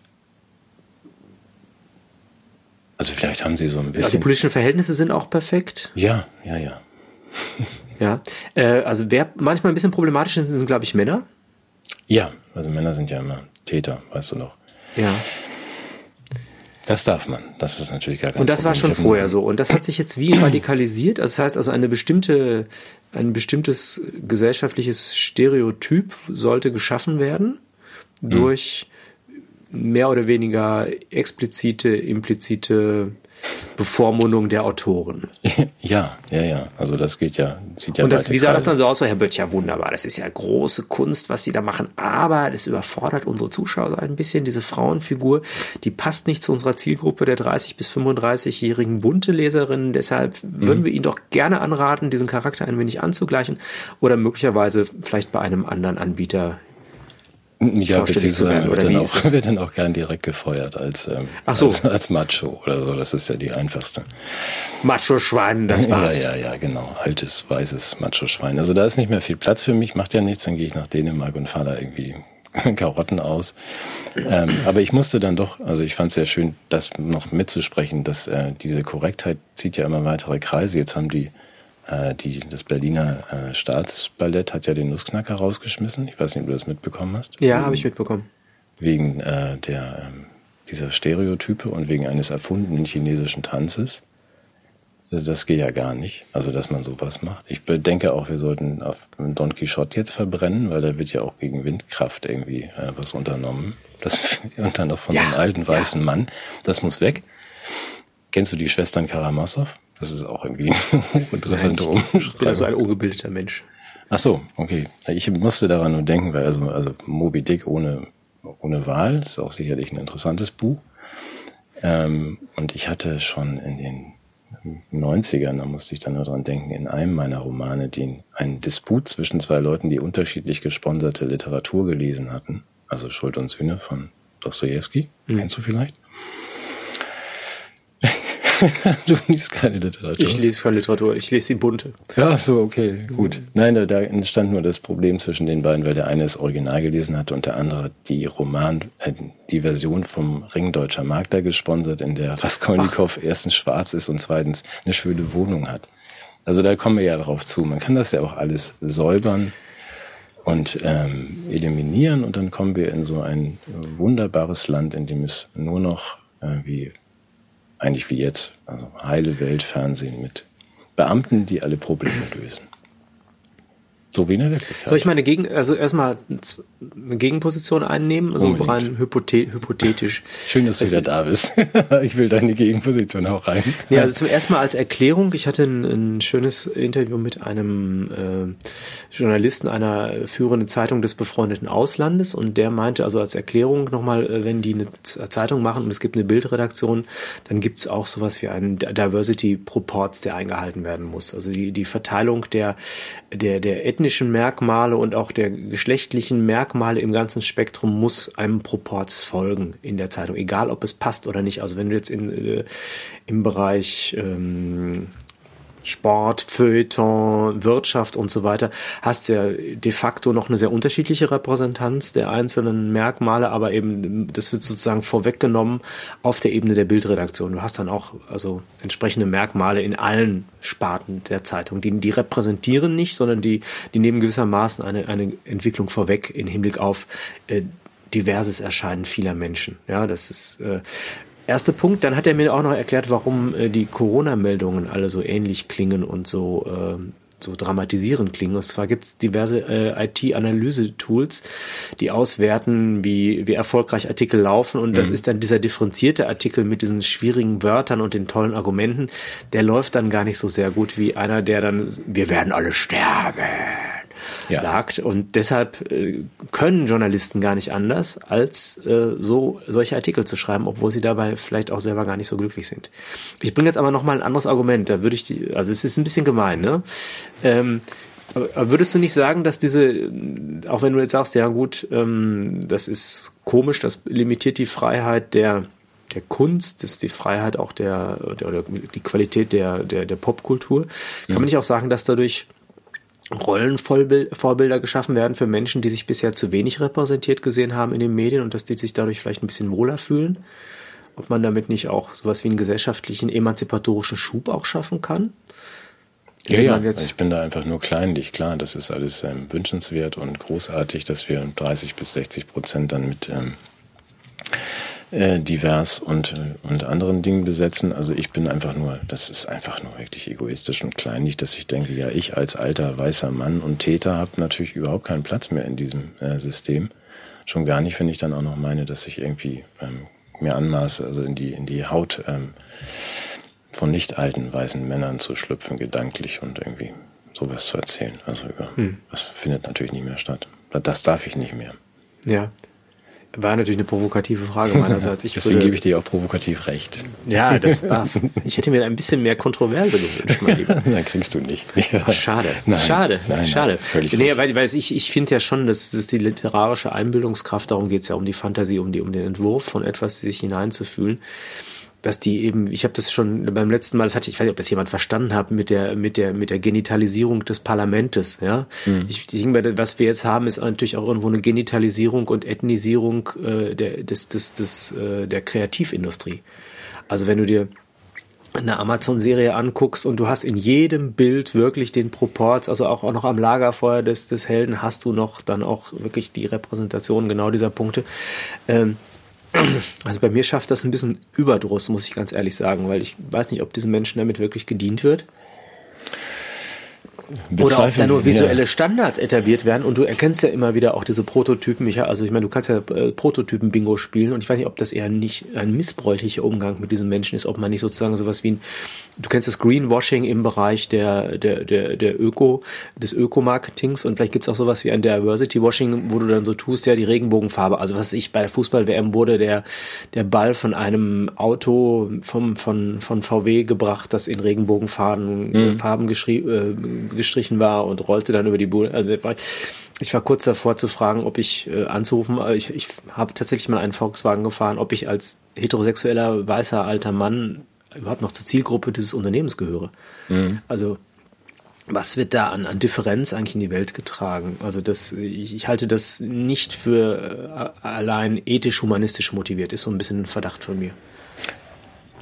[SPEAKER 1] Also vielleicht haben sie so ein bisschen. Ja,
[SPEAKER 2] die politischen Verhältnisse sind auch perfekt.
[SPEAKER 1] Ja, ja, ja.
[SPEAKER 2] ja. Äh, also wer manchmal ein bisschen problematisch ist, sind, glaube ich, Männer.
[SPEAKER 1] Ja, also Männer sind ja immer Täter, weißt du noch.
[SPEAKER 2] Ja.
[SPEAKER 1] Das darf man. Das ist natürlich gar kein
[SPEAKER 2] Und das
[SPEAKER 1] Problem.
[SPEAKER 2] war schon vorher so. Und das hat sich jetzt wie radikalisiert. Also das heißt also eine bestimmte, ein bestimmtes gesellschaftliches Stereotyp sollte geschaffen werden durch mehr oder weniger explizite, implizite Bevormundung der Autoren.
[SPEAKER 1] Ja, ja, ja. Also das geht ja, sieht ja
[SPEAKER 2] Und das, wie sah das dann so aus? Herr Böttch, ja wunderbar, das ist ja große Kunst, was Sie da machen, aber das überfordert unsere Zuschauer so ein bisschen. Diese Frauenfigur, die passt nicht zu unserer Zielgruppe der 30- bis 35-jährigen bunte Leserinnen. Deshalb
[SPEAKER 1] Mhm.
[SPEAKER 2] würden wir Ihnen doch gerne anraten, diesen Charakter ein wenig anzugleichen oder möglicherweise vielleicht bei einem anderen Anbieter
[SPEAKER 1] Ja, beziehungsweise wird dann, auch, wird dann auch gern direkt gefeuert als, ähm,
[SPEAKER 2] so.
[SPEAKER 1] als, als Macho oder so. Das ist ja die einfachste.
[SPEAKER 2] Macho-Schwein, das war's.
[SPEAKER 1] Ja, ja, ja, genau. Altes, weißes Macho-Schwein. Also da ist nicht mehr viel Platz für mich, macht ja nichts, dann gehe ich nach Dänemark und fahre da irgendwie Karotten aus. Ähm, aber ich musste dann doch, also ich fand es sehr schön, das noch mitzusprechen, dass äh, diese Korrektheit zieht ja immer weitere Kreise. Jetzt haben die, die das Berliner äh, Staatsballett hat ja den Nussknacker rausgeschmissen. Ich weiß nicht, ob du das mitbekommen hast.
[SPEAKER 2] Ja, habe ich mitbekommen.
[SPEAKER 1] Wegen äh, der, ähm, dieser Stereotype und wegen eines erfundenen chinesischen Tanzes. Das, das geht ja gar nicht, also dass man sowas macht. Ich denke auch, wir sollten auf Don Quixote jetzt verbrennen, weil da wird ja auch gegen Windkraft irgendwie äh, was unternommen. Das, und dann noch von so einem
[SPEAKER 2] Ja,
[SPEAKER 1] alten weißen Mann. Das muss weg. Kennst du die Schwestern Karamazov? Das ist auch irgendwie eine interessante
[SPEAKER 2] Ich bin
[SPEAKER 1] Umschreibung.
[SPEAKER 2] also ein ungebildeter Mensch.
[SPEAKER 1] Ach so, okay. Ich musste daran nur denken, weil also, also Moby Dick ohne, ohne Wahl ist auch sicherlich ein interessantes Buch. Ähm, und ich hatte schon in den 90ern, da musste ich dann nur dran denken, in einem meiner Romane den, einen Disput zwischen zwei Leuten, die unterschiedlich gesponserte Literatur gelesen hatten. Also Schuld und Sühne von Dostoevsky. Kennst du vielleicht? du liest keine Literatur.
[SPEAKER 2] Ich lese keine Literatur, ich lese die bunte.
[SPEAKER 1] Ja, so, okay, gut. Nein, da, da entstand nur das Problem zwischen den beiden, weil der eine das Original gelesen hatte und der andere die Roman, äh, die Version vom Ring Deutscher Makler gesponsert, in der Raskolnikow erstens schwarz ist und zweitens eine schöne Wohnung hat. Also da kommen wir ja drauf zu. Man kann das ja auch alles säubern und ähm, eliminieren und dann kommen wir in so ein wunderbares Land, in dem es nur noch äh, wie eigentlich wie jetzt, also heile Welt Fernsehen mit Beamten, die alle Probleme lösen. So wie in der Wirklichkeit.
[SPEAKER 2] Soll ich meine Gegen, also erstmal eine Gegenposition einnehmen, also
[SPEAKER 1] Unbedingt.
[SPEAKER 2] rein hypothe hypothetisch.
[SPEAKER 1] Schön, dass du wieder da bist. ich will deine Gegenposition auch rein.
[SPEAKER 2] Ja, also zum ersten Mal als Erklärung, ich hatte ein, ein schönes Interview mit einem äh, Journalisten einer führenden Zeitung des befreundeten Auslandes und der meinte also als Erklärung nochmal, äh, wenn die eine Zeitung machen und es gibt eine Bildredaktion, dann gibt es auch sowas wie einen Diversity Proports, der eingehalten werden muss. Also die, die Verteilung der, der, der ethnischen Merkmale und auch der geschlechtlichen Merkmale im ganzen Spektrum muss einem Proports folgen in der Zeitung, egal ob es passt oder nicht. Also wenn du jetzt in, äh, im Bereich ähm, Sport, Feuilleton, Wirtschaft und so weiter, hast du ja de facto noch eine sehr unterschiedliche Repräsentanz der einzelnen Merkmale, aber eben das wird sozusagen vorweggenommen auf der Ebene der Bildredaktion. Du hast dann auch also entsprechende Merkmale in allen Sparten der Zeitung. Die, die repräsentieren nicht, sondern die, die nehmen gewissermaßen eine, eine Entwicklung vorweg in Hinblick auf äh, diverses Erscheinen vieler Menschen. Ja, das ist äh, Erster Punkt, dann hat er mir auch noch erklärt, warum äh, die Corona-Meldungen alle so ähnlich klingen und so, äh, so dramatisierend klingen. Und zwar gibt es diverse äh, IT-Analyse-Tools, die auswerten, wie, wie erfolgreich Artikel laufen. Und das ist dann dieser differenzierte Artikel mit diesen schwierigen Wörtern und den tollen Argumenten, der läuft dann gar nicht so sehr gut wie einer, der dann, wir werden alle sterben
[SPEAKER 1] Ja.
[SPEAKER 2] sagt. Und deshalb äh, können Journalisten gar nicht anders, als äh, so solche Artikel zu schreiben, obwohl sie dabei vielleicht auch selber gar nicht so glücklich sind. Ich bringe jetzt aber noch mal ein anderes Argument. Da würde ich die, also es ist ein bisschen gemein, ne? Ähm, aber würdest du nicht sagen, dass diese, auch wenn du jetzt sagst, ja gut, ähm, das ist komisch, das limitiert die Freiheit der der Kunst, das ist die Freiheit auch der, der oder die Qualität der, der, der Popkultur. Kann man nicht auch sagen, dass dadurch Rollenvorbilder geschaffen werden für Menschen, die sich bisher zu wenig repräsentiert gesehen haben in den Medien und dass die sich dadurch vielleicht ein bisschen wohler fühlen? Ob man damit nicht auch sowas wie einen gesellschaftlichen emanzipatorischen Schub auch schaffen kann?
[SPEAKER 1] Ja, ja,
[SPEAKER 2] jetzt-
[SPEAKER 1] ich bin da einfach nur kleinlich. Klar, das ist alles ähm, wünschenswert und großartig, dass wir 30 bis 60 Prozent dann mit ähm, äh, divers und, und anderen Dingen besetzen. Also ich bin einfach nur, das ist einfach nur wirklich egoistisch und kleinlich, dass ich denke, ja, ich als alter weißer Mann und Täter habe natürlich überhaupt keinen Platz mehr in diesem äh, System. Schon gar nicht, wenn ich dann auch noch meine, dass ich irgendwie ähm, mir anmaße, also in die, in die Haut ähm, von nicht alten weißen Männern zu schlüpfen, gedanklich und irgendwie sowas zu erzählen. Also über, hm. das findet natürlich nicht mehr statt. Das darf ich nicht mehr.
[SPEAKER 2] Ja. War natürlich eine provokative Frage meinerseits.
[SPEAKER 1] Ich Deswegen würde, gebe ich dir auch provokativ recht.
[SPEAKER 2] Ja, das war. Ich hätte mir ein bisschen mehr Kontroverse gewünscht, mein Lieber.
[SPEAKER 1] Nein, kriegst du nicht.
[SPEAKER 2] Ach, schade. Nein, schade. Nein, schade. Nein, nee, weil, weil ich, ich finde ja schon, dass, dass die literarische Einbildungskraft, darum geht es ja um die Fantasie, um, die, um den Entwurf von etwas, sich hineinzufühlen dass die eben, ich habe das schon beim letzten Mal, das hatte ich, weiß nicht, ob das jemand verstanden hat, mit der, mit der, mit der Genitalisierung des Parlamentes, ja. Mhm. Ich, ich denke, was wir jetzt haben, ist natürlich auch irgendwo eine Genitalisierung und Ethnisierung äh, der, des, des, des, äh, der Kreativindustrie. Also wenn du dir eine Amazon-Serie anguckst und du hast in jedem Bild wirklich den Proports, also auch, auch noch am Lagerfeuer des, des Helden hast du noch dann auch wirklich die Repräsentation genau dieser Punkte. Ähm, also bei mir schafft das ein bisschen Überdruss, muss ich ganz ehrlich sagen, weil ich weiß nicht, ob diesen Menschen damit wirklich gedient wird. Oder ob da nur visuelle Standards etabliert werden und du erkennst ja immer wieder auch diese Prototypen. Ich, also ich meine, du kannst ja äh, Prototypen-Bingo spielen und ich weiß nicht, ob das eher nicht ein missbräuchlicher Umgang mit diesen Menschen ist, ob man nicht sozusagen sowas wie ein, du kennst das Greenwashing im Bereich der, der, der, der Öko, des Ökomarketings und vielleicht gibt es auch sowas wie ein Diversity-Washing, wo du dann so tust, ja, die Regenbogenfarbe. Also was ich bei der Fußball-WM wurde der, der Ball von einem Auto vom, von, von VW gebracht, das in Regenbogenfarben mhm. Farben geschrieben, äh, gestrichen war und rollte dann über die Bude. Also ich war kurz davor zu fragen, ob ich äh, anzurufen, ich, ich habe tatsächlich mal einen Volkswagen gefahren, ob ich als heterosexueller weißer alter Mann überhaupt noch zur Zielgruppe dieses Unternehmens gehöre. Mhm. Also was wird da an, an Differenz eigentlich in die Welt getragen? Also das, ich, ich halte das nicht für äh, allein ethisch-humanistisch motiviert, ist so ein bisschen ein Verdacht von mir.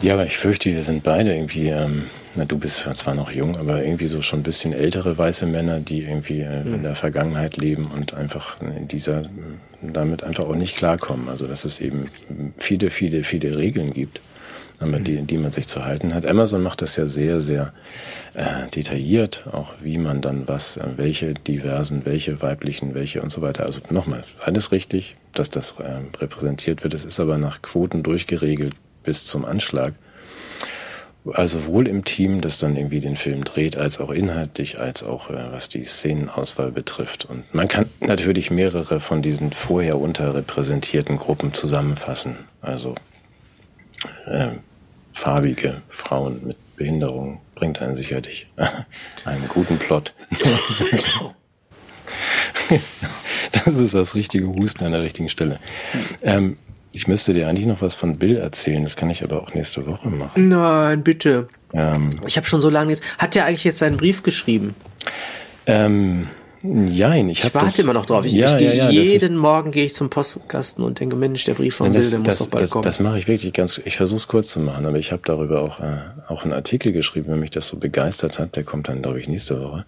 [SPEAKER 1] Ja, aber ich fürchte, wir sind beide irgendwie, ähm, na du bist zwar noch jung, aber irgendwie so schon ein bisschen ältere weiße Männer, die irgendwie äh, mhm. in der Vergangenheit leben und einfach in dieser, damit einfach auch nicht klarkommen. Also dass es eben viele, viele, viele Regeln gibt, aber mhm. die, die man sich zu halten hat. Amazon macht das ja sehr, sehr äh, detailliert, auch wie man dann was, äh, welche diversen, welche weiblichen, welche und so weiter. Also nochmal, alles richtig, dass das äh, repräsentiert wird. Es ist aber nach Quoten durchgeregelt bis zum Anschlag. Also sowohl im Team, das dann irgendwie den Film dreht, als auch inhaltlich, als auch äh, was die Szenenauswahl betrifft. Und man kann natürlich mehrere von diesen vorher unterrepräsentierten Gruppen zusammenfassen. Also äh, farbige Frauen mit Behinderung bringt einen sicherlich einen guten Plot. das ist das richtige Husten an der richtigen Stelle. Ähm, ich müsste dir eigentlich noch was von Bill erzählen, das kann ich aber auch nächste Woche machen.
[SPEAKER 2] Nein, bitte. Ähm, ich habe schon so lange jetzt. Hat der eigentlich jetzt seinen Brief geschrieben?
[SPEAKER 1] Ähm, Nein, ich,
[SPEAKER 2] ich warte das, immer noch drauf. Ich, ja, ich ja, ja, jeden Morgen gehe ich zum Postkasten und denke, Mensch, der Brief von Bill, der muss doch bald
[SPEAKER 1] das,
[SPEAKER 2] kommen.
[SPEAKER 1] Das mache ich wirklich ganz. Ich versuche es kurz zu machen, aber ich habe darüber auch äh, auch einen Artikel geschrieben, wenn mich das so begeistert hat. Der kommt dann, glaube ich, nächste Woche.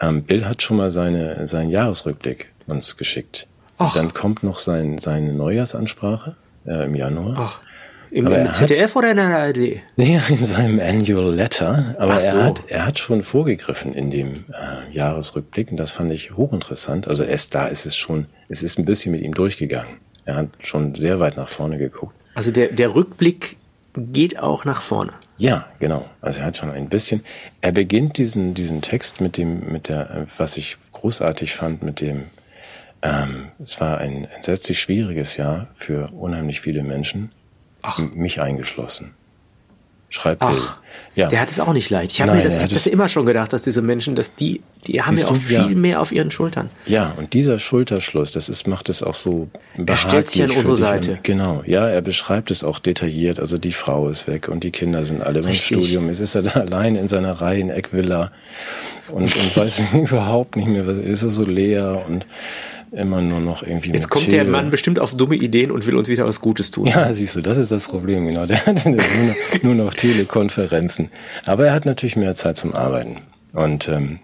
[SPEAKER 1] Ähm, Bill hat schon mal seine seinen Jahresrückblick uns geschickt. Ach. Dann kommt noch sein, seine Neujahrsansprache äh, im Januar. Ach.
[SPEAKER 2] Im, im ZDF hat, oder in der ARD?
[SPEAKER 1] Nee, in seinem Annual Letter. Aber so. er, hat, er hat schon vorgegriffen in dem äh, Jahresrückblick und das fand ich hochinteressant. Also erst da ist es schon, es ist ein bisschen mit ihm durchgegangen. Er hat schon sehr weit nach vorne geguckt.
[SPEAKER 2] Also der, der Rückblick geht auch nach vorne.
[SPEAKER 1] Ja, genau. Also er hat schon ein bisschen. Er beginnt diesen, diesen Text mit dem, mit der, was ich großartig fand, mit dem ähm, es war ein entsetzlich schwieriges Jahr für unheimlich viele Menschen, Ach. mich eingeschlossen. Schreibt Ach,
[SPEAKER 2] ja. der hat es auch nicht leicht. Ich habe mir das, hab das immer schon gedacht, dass diese Menschen, dass die, die haben ja auch viel ja. mehr auf ihren Schultern.
[SPEAKER 1] Ja, und dieser Schulterschluss, das ist, macht es auch so
[SPEAKER 2] Er stellt sich an unsere Seite.
[SPEAKER 1] Und, genau, ja, er beschreibt es auch detailliert. Also die Frau ist weg und die Kinder sind alle im Studium. Es ist er da allein in seiner Reihen-Eckvilla und, und weiß überhaupt nicht mehr, was ist er so leer und immer nur noch irgendwie.
[SPEAKER 2] Jetzt kommt Chile. der Mann bestimmt auf dumme Ideen und will uns wieder was Gutes tun.
[SPEAKER 1] Ja, siehst du, das ist das Problem, genau. Der hat nur noch, nur noch Telekonferenzen. Aber er hat natürlich mehr Zeit zum Arbeiten. Und ähm,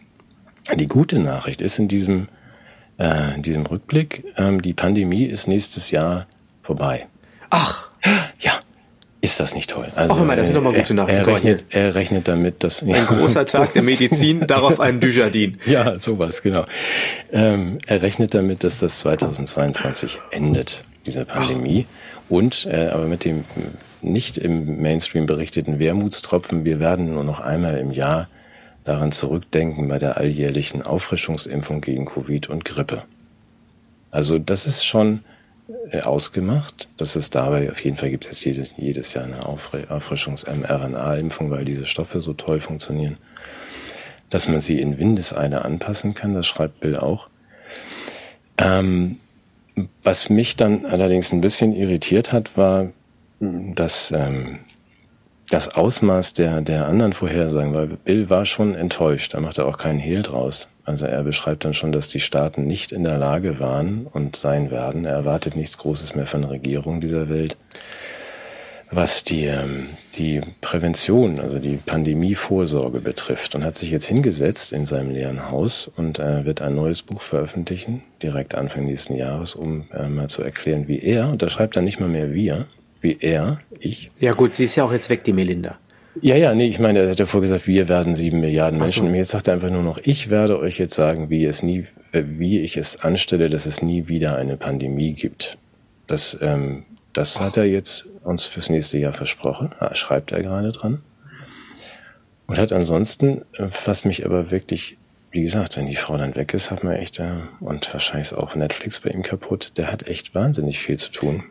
[SPEAKER 1] die gute Nachricht ist in diesem, äh, in diesem Rückblick, ähm, die Pandemie ist nächstes Jahr vorbei.
[SPEAKER 2] Ach.
[SPEAKER 1] Ja, ist das nicht toll?
[SPEAKER 2] Also, Auch immer, das sind nochmal gute Nachrichten.
[SPEAKER 1] Er rechnet, er rechnet damit, dass...
[SPEAKER 2] Ja. Ein großer Tag der Medizin, darauf ein Dujardin.
[SPEAKER 1] Ja, sowas, genau. Ähm, er rechnet damit, dass das 2022 endet, diese Pandemie. Oh. Und, äh, aber mit dem nicht im Mainstream berichteten Wermutstropfen, wir werden nur noch einmal im Jahr daran zurückdenken bei der alljährlichen Auffrischungsimpfung gegen Covid und Grippe. Also das ist schon äh, ausgemacht. Das ist dabei, auf jeden Fall gibt es jetzt jedes, jedes Jahr eine Auffrischungs-mRNA-Impfung, weil diese Stoffe so toll funktionieren, dass man sie in Windeseile anpassen kann. Das schreibt Bill auch. Ähm, was mich dann allerdings ein bisschen irritiert hat, war, dass ähm, das Ausmaß der, der anderen Vorhersagen, weil Bill war schon enttäuscht, da macht er auch keinen Hehl draus. Also er beschreibt dann schon, dass die Staaten nicht in der Lage waren und sein werden. Er erwartet nichts Großes mehr von der Regierung dieser Welt. Was die, ähm, die Prävention, also die Pandemievorsorge betrifft und hat sich jetzt hingesetzt in seinem leeren Haus und äh, wird ein neues Buch veröffentlichen, direkt Anfang nächsten Jahres, um äh, mal zu erklären, wie er, und da schreibt er nicht mal mehr wir, wie er, ich.
[SPEAKER 2] Ja gut, sie ist ja auch jetzt weg, die Melinda.
[SPEAKER 1] Ja, ja, nee, ich meine, er hat ja vorher gesagt, wir werden sieben Milliarden Menschen. So. Und jetzt sagt er einfach nur noch, ich werde euch jetzt sagen, wie es nie, wie ich es anstelle, dass es nie wieder eine Pandemie gibt. Das, ähm, das hat er jetzt uns fürs nächste Jahr versprochen. Schreibt er gerade dran. Und hat ansonsten, äh, was mich aber wirklich, wie gesagt, wenn die Frau dann weg ist, hat man echt, äh, und wahrscheinlich ist auch Netflix bei ihm kaputt, der hat echt wahnsinnig viel zu tun.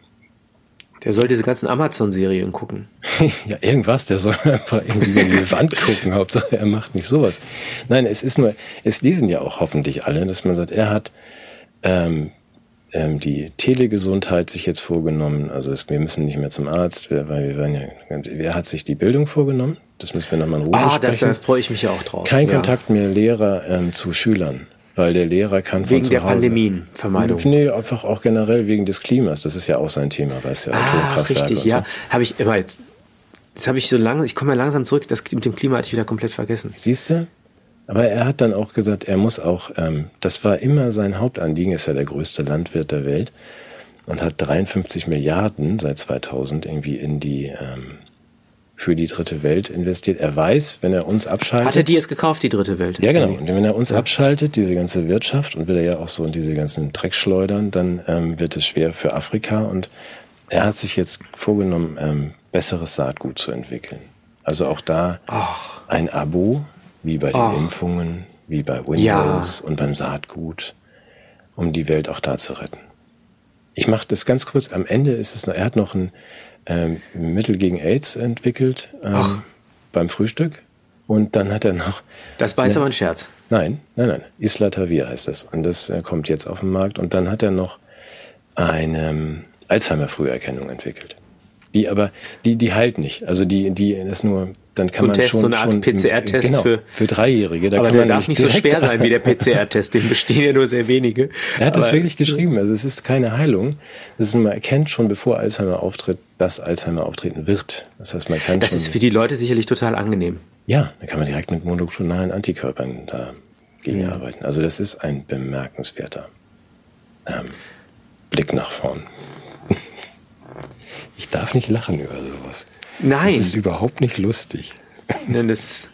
[SPEAKER 2] Der soll diese ganzen Amazon-Serien gucken.
[SPEAKER 1] ja, irgendwas, der soll einfach irgendwie in die Wand gucken. Hauptsache, er macht nicht sowas. Nein, es ist nur, es lesen ja auch hoffentlich alle, dass man sagt, er hat ähm, ähm, die Telegesundheit sich jetzt vorgenommen. Also es, wir müssen nicht mehr zum Arzt, weil wir werden ja, er hat sich die Bildung vorgenommen. Das müssen wir nochmal in Ruhe ah,
[SPEAKER 2] sprechen. Da freue ich mich ja auch drauf.
[SPEAKER 1] Kein ja. Kontakt mehr Lehrer ähm, zu Schülern weil der Lehrer kann
[SPEAKER 2] wegen von der Pandemienvermeidung.
[SPEAKER 1] Nee, einfach auch generell wegen des Klimas. Das ist ja auch sein Thema, weil es ja
[SPEAKER 2] ah, richtig, ja. So. Habe ich immer jetzt. Jetzt habe ich so lange, ich komme ja langsam zurück, das mit dem Klima hatte ich wieder komplett vergessen.
[SPEAKER 1] Siehst du? Aber er hat dann auch gesagt, er muss auch, ähm, das war immer sein Hauptanliegen, ist ja der größte Landwirt der Welt und hat 53 Milliarden seit 2000 irgendwie in die ähm, für die dritte Welt investiert. Er weiß, wenn er uns abschaltet.
[SPEAKER 2] Hat er die jetzt gekauft, die dritte Welt?
[SPEAKER 1] Ja, genau. Und wenn er uns ja. abschaltet, diese ganze Wirtschaft, und will er ja auch so in diese ganzen Dreck schleudern, dann ähm, wird es schwer für Afrika. Und er hat sich jetzt vorgenommen, ähm, besseres Saatgut zu entwickeln. Also auch da Ach. ein Abo, wie bei den Ach. Impfungen, wie bei Windows ja. und beim Saatgut, um die Welt auch da zu retten. Ich mache das ganz kurz. Am Ende ist es, er hat noch ein ähm, Mittel gegen AIDS entwickelt ähm, beim Frühstück. Und dann hat er noch.
[SPEAKER 2] Das war jetzt aber ein Scherz.
[SPEAKER 1] Nein, nein, nein. Isla Tavir heißt das. Und das äh, kommt jetzt auf den Markt. Und dann hat er noch eine ähm, Alzheimer-Früherkennung entwickelt. Die aber, die, die heilt nicht. Also die, die ist nur dann kann so man
[SPEAKER 2] Test,
[SPEAKER 1] schon
[SPEAKER 2] so eine Art PCR-Test
[SPEAKER 1] genau,
[SPEAKER 2] für,
[SPEAKER 1] für Dreijährige.
[SPEAKER 2] Da aber der darf nicht so schwer sein wie der PCR-Test, den bestehen ja nur sehr wenige.
[SPEAKER 1] Er hat aber das wirklich geschrieben. Also es ist keine Heilung. ist, man erkennt schon, bevor Alzheimer auftritt, dass Alzheimer auftreten wird. Das heißt, man kann
[SPEAKER 2] Das
[SPEAKER 1] schon,
[SPEAKER 2] ist für die Leute sicherlich total angenehm.
[SPEAKER 1] Ja, da kann man direkt mit monoklonalen Antikörpern dagegen ja. arbeiten. Also das ist ein bemerkenswerter ähm, Blick nach vorn. Ich darf nicht lachen über sowas.
[SPEAKER 2] Nein. Das
[SPEAKER 1] ist überhaupt nicht lustig.
[SPEAKER 2] Nein, das ist,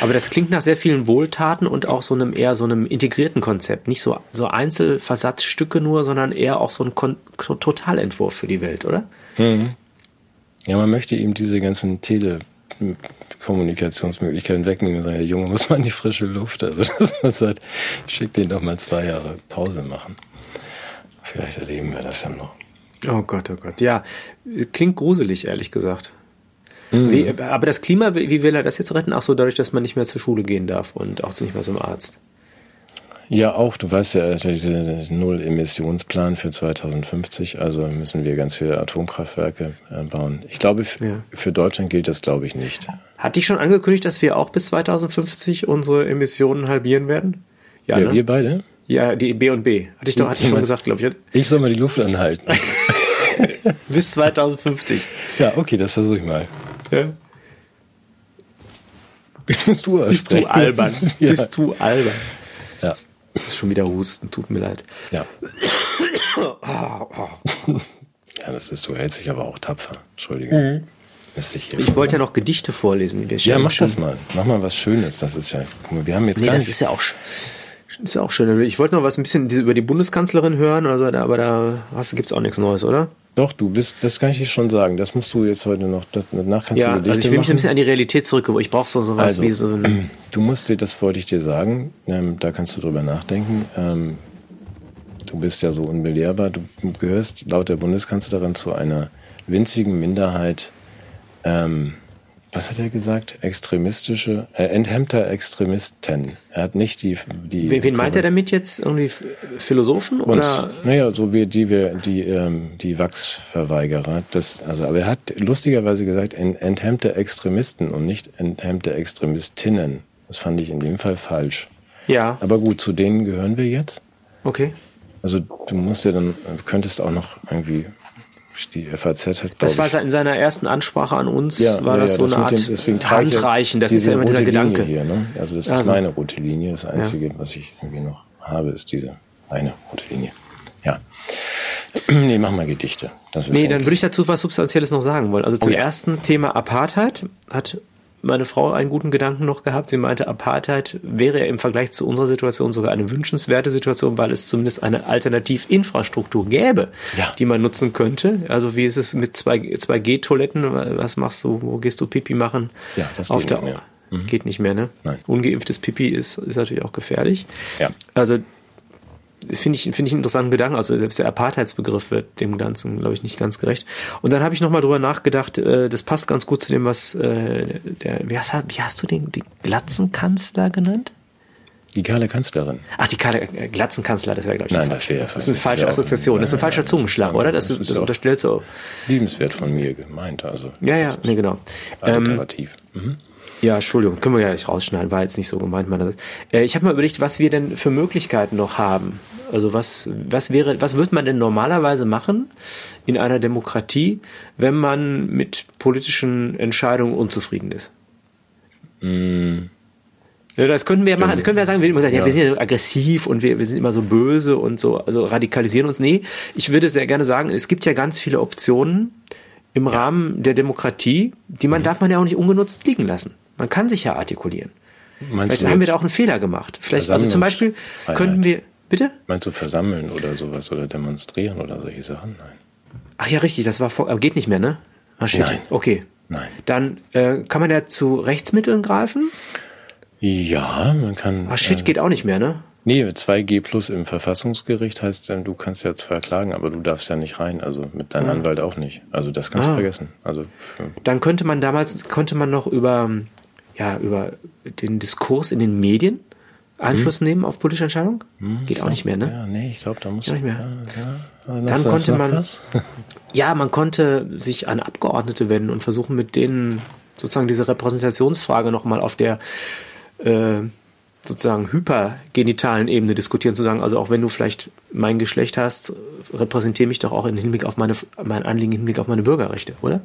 [SPEAKER 2] aber das klingt nach sehr vielen Wohltaten und auch so einem eher so einem integrierten Konzept. Nicht so, so Einzelversatzstücke nur, sondern eher auch so ein Kon Totalentwurf für die Welt, oder? Mhm.
[SPEAKER 1] Ja, man möchte ihm diese ganzen Telekommunikationsmöglichkeiten wegnehmen und sagen, der Junge muss mal in die frische Luft. Also dass man sagt, schick den doch mal zwei Jahre Pause machen. Vielleicht erleben wir das ja noch.
[SPEAKER 2] Oh Gott, oh Gott. Ja, klingt gruselig, ehrlich gesagt. Mhm. Wie, aber das Klima, wie will er das jetzt retten? Ach so, dadurch, dass man nicht mehr zur Schule gehen darf und auch nicht mehr zum Arzt.
[SPEAKER 1] Ja, auch. Du weißt ja, dieser Null-Emissionsplan für 2050. Also müssen wir ganz viele Atomkraftwerke äh, bauen. Ich glaube, ja. für Deutschland gilt das, glaube ich, nicht.
[SPEAKER 2] Hat dich schon angekündigt, dass wir auch bis 2050 unsere Emissionen halbieren werden?
[SPEAKER 1] Ja, ja ne? wir beide?
[SPEAKER 2] Ja, die B und B. Hatte ich doch, hatte ich schon gesagt, glaube ich.
[SPEAKER 1] Ich soll mal die Luft anhalten.
[SPEAKER 2] bis 2050.
[SPEAKER 1] Ja, okay, das versuche ich mal. Ja.
[SPEAKER 2] Bist du,
[SPEAKER 1] Bist du albern.
[SPEAKER 2] Ja. Bist du albern.
[SPEAKER 1] Ja.
[SPEAKER 2] Ist schon wieder husten, tut mir leid.
[SPEAKER 1] Ja. Ja, das ist, du hältst dich aber auch tapfer. Entschuldige. Mhm.
[SPEAKER 2] Ich wollte ja noch Gedichte vorlesen.
[SPEAKER 1] Ja, mach das mal. Mach mal was Schönes. Das ist ja, wir haben jetzt
[SPEAKER 2] nee, das ist ja auch ist ja auch schön. Ich wollte noch was ein bisschen über die Bundeskanzlerin hören, oder so, aber da gibt es auch nichts Neues, oder?
[SPEAKER 1] Doch, du bist, das kann ich dir schon sagen. Das musst du jetzt heute noch, das, danach kannst
[SPEAKER 2] ja,
[SPEAKER 1] du Gedichte
[SPEAKER 2] also ich will mich ein bisschen an die Realität zurück, ich brauche so sowas also, wie so ein
[SPEAKER 1] Du musst dir, das wollte ich dir sagen, ähm, da kannst du drüber nachdenken. Ähm, du bist ja so unbelehrbar, du gehörst laut der Bundeskanzlerin zu einer winzigen Minderheit ähm, was hat er gesagt? Extremistische, äh, enthemmter Extremisten. Er hat nicht die. die
[SPEAKER 2] Wen meint er damit jetzt? Irgendwie Philosophen oder?
[SPEAKER 1] naja, so wie die wir, die, ähm, die Wachsverweigerer. Das, also, aber er hat lustigerweise gesagt, enthemmte Extremisten und nicht enthemmte Extremistinnen. Das fand ich in dem Fall falsch.
[SPEAKER 2] Ja.
[SPEAKER 1] Aber gut, zu denen gehören wir jetzt.
[SPEAKER 2] Okay.
[SPEAKER 1] Also du musst ja dann, könntest auch noch irgendwie die FAZ hat.
[SPEAKER 2] Das war in seiner ersten Ansprache an uns, ja, war ja, das so das eine Art dem, Handreichen. Das ist ja immer dieser Gedanke.
[SPEAKER 1] Hier, ne? Also das ist also. meine rote Linie. Das Einzige, ja. was ich irgendwie noch habe, ist diese eine rote Linie. Ja. nee, mach mal Gedichte.
[SPEAKER 2] Das nee, dann würde ich dazu was Substanzielles noch sagen wollen. Also zum oh, ersten Thema Apartheid hat meine Frau einen guten Gedanken noch gehabt. Sie meinte, Apartheid wäre ja im Vergleich zu unserer Situation sogar eine wünschenswerte Situation, weil es zumindest eine Alternativinfrastruktur gäbe, ja. die man nutzen könnte. Also wie ist es mit 2G-Toiletten? Was machst du? Wo gehst du Pipi machen?
[SPEAKER 1] Ja, das Auf geht der, nicht mehr.
[SPEAKER 2] Mhm. Geht nicht mehr, ne?
[SPEAKER 1] Nein.
[SPEAKER 2] Ungeimpftes Pipi ist, ist natürlich auch gefährlich.
[SPEAKER 1] Ja.
[SPEAKER 2] Also finde ich, finde ich einen interessanten Gedanken. Also selbst der Apartheidsbegriff wird dem Ganzen, glaube ich, nicht ganz gerecht. Und dann habe ich nochmal drüber nachgedacht, äh, das passt ganz gut zu dem, was äh, der, wie hast, wie hast du den, den Glatzenkanzler genannt?
[SPEAKER 1] Die kahle Kanzlerin.
[SPEAKER 2] Ach, die kahle äh, Glatzenkanzler, das wäre, glaube ich,
[SPEAKER 1] Nein, das,
[SPEAKER 2] wäre, das ist eine das falsche Assoziation. Das ist ein falscher Zungenschlag, oder? Das, das, das unterstellt so.
[SPEAKER 1] Liebenswert von mir gemeint, also.
[SPEAKER 2] Ja, ja, nee, genau.
[SPEAKER 1] Alternativ. Ähm, mhm.
[SPEAKER 2] Ja, Entschuldigung, können wir ja nicht rausschneiden, war jetzt nicht so gemeint. Äh, ich habe mal überlegt, was wir denn für Möglichkeiten noch haben. Also was, was wäre, was wird man denn normalerweise machen in einer Demokratie, wenn man mit politischen Entscheidungen unzufrieden ist?
[SPEAKER 1] Mm.
[SPEAKER 2] Ja, das könnten wir ja machen, das können wir ja sagen, wir, immer sagen, ja. ja. wir sind ja so aggressiv und wir, wir sind immer so böse und so, also radikalisieren uns. Nee, ich würde sehr gerne sagen, es gibt ja ganz viele Optionen im ja. Rahmen der Demokratie, die man mhm. darf man ja auch nicht ungenutzt liegen lassen. Man kann sich ja artikulieren. Meinst Vielleicht haben wir da auch einen Fehler gemacht. Vielleicht, also zum Beispiel könnten wir, bitte?
[SPEAKER 1] Meinst du versammeln oder sowas oder demonstrieren oder solche Sachen? Nein.
[SPEAKER 2] Ach ja, richtig, das war vor, geht nicht mehr, ne?
[SPEAKER 1] Ah, shit. Nein.
[SPEAKER 2] Okay.
[SPEAKER 1] Nein.
[SPEAKER 2] Dann äh, kann man ja zu Rechtsmitteln greifen?
[SPEAKER 1] Ja, man kann.
[SPEAKER 2] Ach shit, äh, geht auch nicht mehr, ne?
[SPEAKER 1] Nee, 2G plus im Verfassungsgericht heißt dann, du kannst ja zwar klagen, aber du darfst ja nicht rein, also mit deinem ah. Anwalt auch nicht. Also das kannst ah. du vergessen. Also
[SPEAKER 2] dann könnte man damals konnte man noch über ja, über den Diskurs in den Medien Einfluss hm. nehmen auf politische Entscheidungen? Hm, Geht auch
[SPEAKER 1] glaub,
[SPEAKER 2] nicht mehr, ne?
[SPEAKER 1] Ja, nee, ich glaube, da muss
[SPEAKER 2] ja, nicht mehr. Ja, ja. Dann konnte man ja, man konnte sich an Abgeordnete wenden und versuchen mit denen sozusagen diese Repräsentationsfrage nochmal auf der äh, sozusagen hypergenitalen Ebene diskutieren, zu sagen, also auch wenn du vielleicht mein Geschlecht hast, repräsentiere mich doch auch im Hinblick auf meine, mein Anliegen im Hinblick auf meine Bürgerrechte, oder?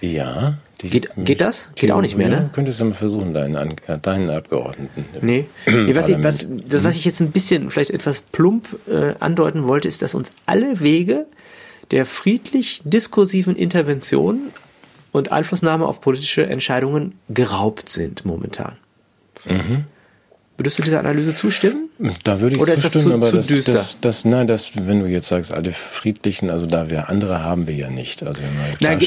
[SPEAKER 1] Ja.
[SPEAKER 2] Die, geht, geht das? Geht auch nicht mehr, ne?
[SPEAKER 1] Könntest du mal versuchen, deinen, deinen Abgeordneten.
[SPEAKER 2] Nee. nee was, ich, was, das, was ich jetzt ein bisschen, vielleicht etwas plump äh, andeuten wollte, ist, dass uns alle Wege der friedlich diskursiven Intervention und Einflussnahme auf politische Entscheidungen geraubt sind momentan.
[SPEAKER 1] Mhm.
[SPEAKER 2] Würdest du dieser Analyse zustimmen?
[SPEAKER 1] Da würde ich
[SPEAKER 2] Oder
[SPEAKER 1] zustimmen,
[SPEAKER 2] ist das zu,
[SPEAKER 1] aber
[SPEAKER 2] zu düster?
[SPEAKER 1] Das, das, nein, das, wenn du jetzt sagst, alle friedlichen, also da wir andere haben wir ja nicht. Also
[SPEAKER 2] nein,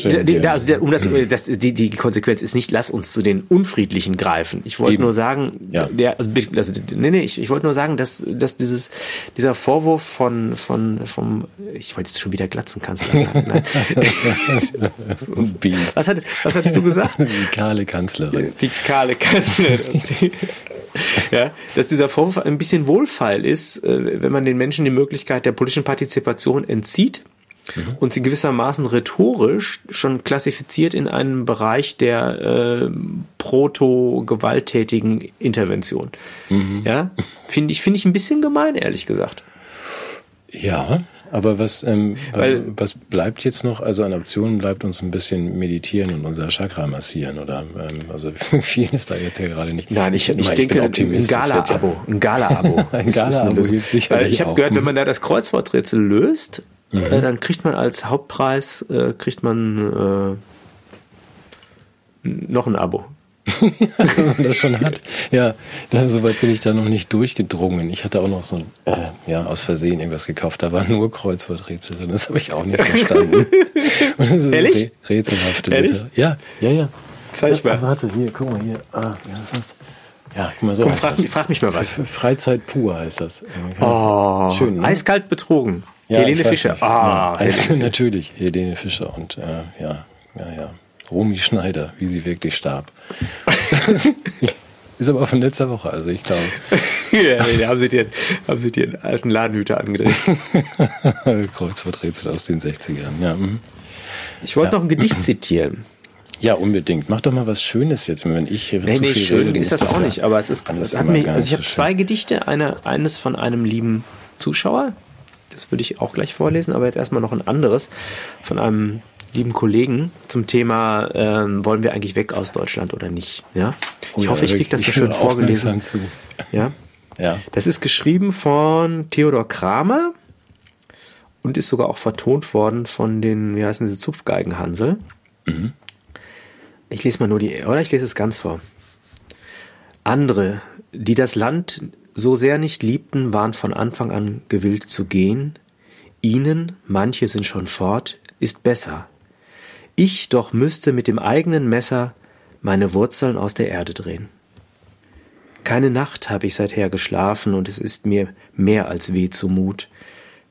[SPEAKER 2] da, also der, um das, hm. das, die, die Konsequenz ist nicht, lass uns zu den Unfriedlichen greifen. Ich wollte nur sagen,
[SPEAKER 1] ja.
[SPEAKER 2] der, also, also, nee, nee, ich, ich wollte nur sagen, dass, dass dieses, dieser Vorwurf von, von, vom, ich wollte jetzt schon wieder Glatzenkanzler sagen. was, hat, was hattest du gesagt?
[SPEAKER 1] Die kahle Kanzlerin.
[SPEAKER 2] Die kahle Kanzlerin. ja, dass dieser Vorwurf ein bisschen wohlfeil ist, äh, wenn man den Menschen die Möglichkeit der politischen Partizipation entzieht mhm. und sie gewissermaßen rhetorisch schon klassifiziert in einen Bereich der äh, proto-gewalttätigen Intervention.
[SPEAKER 1] Mhm.
[SPEAKER 2] Ja, finde ich, finde ich ein bisschen gemein, ehrlich gesagt.
[SPEAKER 1] Ja, Aber was, ähm, Weil, was bleibt jetzt noch? Also an Optionen bleibt uns ein bisschen meditieren und unser Chakra massieren, oder? Ähm, also viel ist da jetzt ja gerade nicht.
[SPEAKER 2] Nein, ich, ich, ich denke, ein Gala-Abo. Ein Gala-Abo. ein Gala-Abo hilft sicherlich Ich habe gehört, wenn man da das Kreuzworträtsel löst, mhm. äh, dann kriegt man als Hauptpreis, äh, kriegt man äh, noch ein Abo.
[SPEAKER 1] wenn man das schon hat. Ja, da, soweit bin ich da noch nicht durchgedrungen. Ich hatte auch noch so ein, äh, ja, aus Versehen irgendwas gekauft. Da war nur Kreuzworträtsel drin. Das habe ich auch nicht verstanden.
[SPEAKER 2] Ehrlich?
[SPEAKER 1] Rätselhafte
[SPEAKER 2] Ehrlich?
[SPEAKER 1] Bitte. Ja, ja, ja.
[SPEAKER 2] Zeig mal.
[SPEAKER 1] Warte, hier, guck mal hier. Ah, ist das? Ja, guck mal so.
[SPEAKER 2] Komm, frag, frag, mich mal was.
[SPEAKER 1] Freizeit pur heißt das.
[SPEAKER 2] Oh, Schön. Ne? Eiskalt betrogen. Ja, Helene Fischer.
[SPEAKER 1] Ah, ja, Helene natürlich. Helene Fischer und äh, ja, ja, ja. Romy Schneider, wie sie wirklich starb. Ist aber von letzter Woche, also ich glaube.
[SPEAKER 2] ja, nee, haben sie dir, haben sie dir einen alten Ladenhüter angedreht.
[SPEAKER 1] Kreuzworträtsel aus den 60ern, ja. Mhm.
[SPEAKER 2] Ich wollte ja. noch ein Gedicht zitieren.
[SPEAKER 1] Ja, unbedingt. Mach doch mal was Schönes jetzt, wenn ich
[SPEAKER 2] hier nee, zu nee, viel schön rede, ist das, das auch nicht, aber es ist, es hat mich, also ich habe so zwei Gedichte, eine, eines von einem lieben Zuschauer, das würde ich auch gleich vorlesen, aber jetzt erstmal noch ein anderes von einem lieben Kollegen zum Thema, ähm, wollen wir eigentlich weg aus Deutschland oder nicht? Ja, ich oh hoffe, ich kriege das so schön vorgelesen. Zu. Ja, ja. Das ist geschrieben von Theodor Kramer und ist sogar auch vertont worden von den, wie heißen diese Zupfgeigenhansel. Mhm. Ich lese mal nur die, oder ich lese es ganz vor. Andere, die das Land so sehr nicht liebten, waren von Anfang an gewillt zu gehen. Ihnen, manche sind schon fort, ist besser, ich doch müsste mit dem eigenen Messer meine Wurzeln aus der Erde drehen. Keine Nacht habe ich seither geschlafen und es ist mir mehr als weh zumut.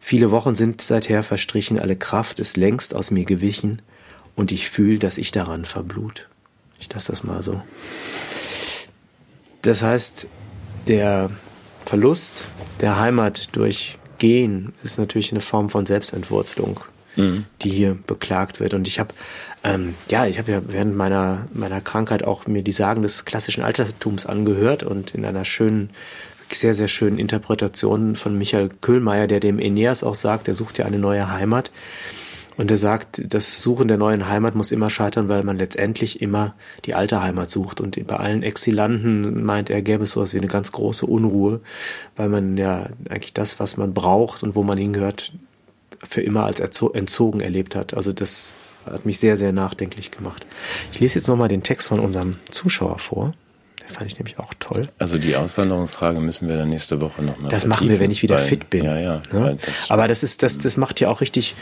[SPEAKER 2] Viele Wochen sind seither verstrichen, alle Kraft ist längst aus mir gewichen und ich fühle, dass ich daran verblut. Ich lasse das mal so. Das heißt, der Verlust der Heimat durch Gehen ist natürlich eine Form von Selbstentwurzelung mhm. die hier beklagt wird. Und ich habe ähm, ja, ich habe ja während meiner meiner Krankheit auch mir die Sagen des klassischen Altertums angehört und in einer schönen sehr, sehr schönen Interpretation von Michael Köhlmeier, der dem Aeneas auch sagt, der sucht ja eine neue Heimat. Und er sagt, das Suchen der neuen Heimat muss immer scheitern, weil man letztendlich immer die alte Heimat sucht. Und bei allen Exilanten meint er, gäbe es sowas wie eine ganz große Unruhe, weil man ja eigentlich das, was man braucht und wo man hingehört, für immer als entzogen erlebt hat. Also das hat mich sehr, sehr nachdenklich gemacht. Ich lese jetzt nochmal den Text von unserem Zuschauer vor. Der fand ich nämlich auch toll.
[SPEAKER 1] Also die Auswanderungsfrage müssen wir dann nächste Woche nochmal
[SPEAKER 2] Das machen wir, wenn ich wieder fit bin.
[SPEAKER 1] Ja, ja.
[SPEAKER 2] ja? Das Aber das ist, das, das macht ja auch richtig,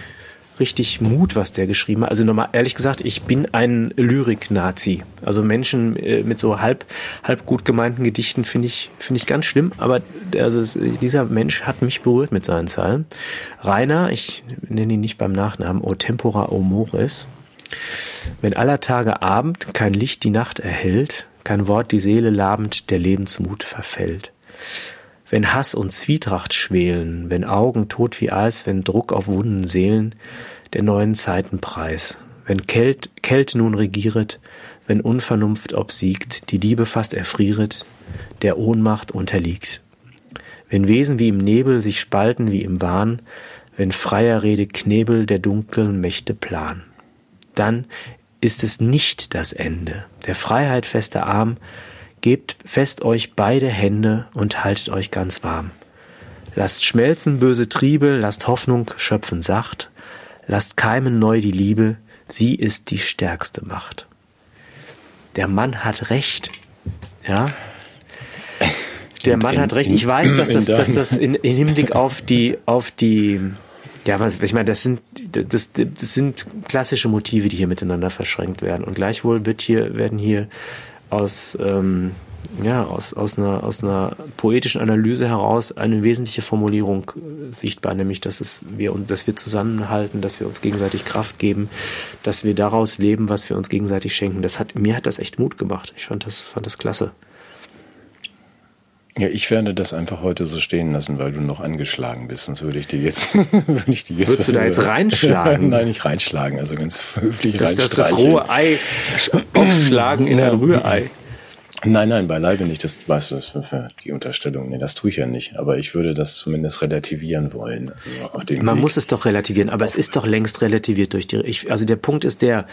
[SPEAKER 2] richtig Mut, was der geschrieben hat. Also nochmal, ehrlich gesagt, ich bin ein Lyrik-Nazi. Also Menschen äh, mit so halb, halb gut gemeinten Gedichten finde ich, finde ich ganz schlimm. Aber also dieser Mensch hat mich berührt mit seinen Zahlen. Rainer, ich nenne ihn nicht beim Nachnamen, O Tempora O Mores. Wenn aller Tage Abend kein Licht die Nacht erhält, kein Wort die Seele labend der Lebensmut verfällt. Wenn Hass und Zwietracht schwelen, wenn Augen tot wie Eis, wenn Druck auf wunden Seelen der neuen Zeiten preis, wenn Kält, Kälte nun regieret, wenn Unvernunft obsiegt, die Liebe fast erfrieret, der Ohnmacht unterliegt. Wenn Wesen wie im Nebel sich spalten wie im Wahn, wenn freier Rede Knebel der dunklen Mächte plan. Dann ist es nicht das Ende. Der Freiheit fester Arm Gebt fest euch beide Hände und haltet euch ganz warm. Lasst schmelzen böse Triebe, lasst Hoffnung schöpfen sacht, lasst keimen neu die Liebe, sie ist die stärkste Macht. Der Mann hat Recht, ja. Der Mann hat Recht. Ich weiß, dass das, dass das in, in Hinblick auf die, auf die, ja, was, ich meine, das sind, das, das sind klassische Motive, die hier miteinander verschränkt werden. Und gleichwohl wird hier, werden hier aus, ähm, ja, aus, aus, einer, aus einer poetischen Analyse heraus eine wesentliche Formulierung äh, sichtbar, nämlich dass, es wir, dass wir zusammenhalten, dass wir uns gegenseitig Kraft geben, dass wir daraus leben, was wir uns gegenseitig schenken. Das hat, mir hat das echt Mut gemacht. Ich fand das, fand das klasse.
[SPEAKER 1] Ja, ich werde das einfach heute so stehen lassen, weil du noch angeschlagen bist. Sonst würde ich dir jetzt, würde
[SPEAKER 2] ich dir jetzt. Würdest du da jetzt reinschlagen?
[SPEAKER 1] Nein, nicht reinschlagen, also ganz höflich
[SPEAKER 2] das, Das das rohe Ei aufschlagen in ein Rührei.
[SPEAKER 1] Nein, nein, beileibe nicht. Das weißt du, das für die Unterstellung. Nee, das tue ich ja nicht. Aber ich würde das zumindest relativieren wollen.
[SPEAKER 2] Also Man Weg. muss es doch relativieren, aber es ist doch längst relativiert durch die. Ich, also der Punkt ist der,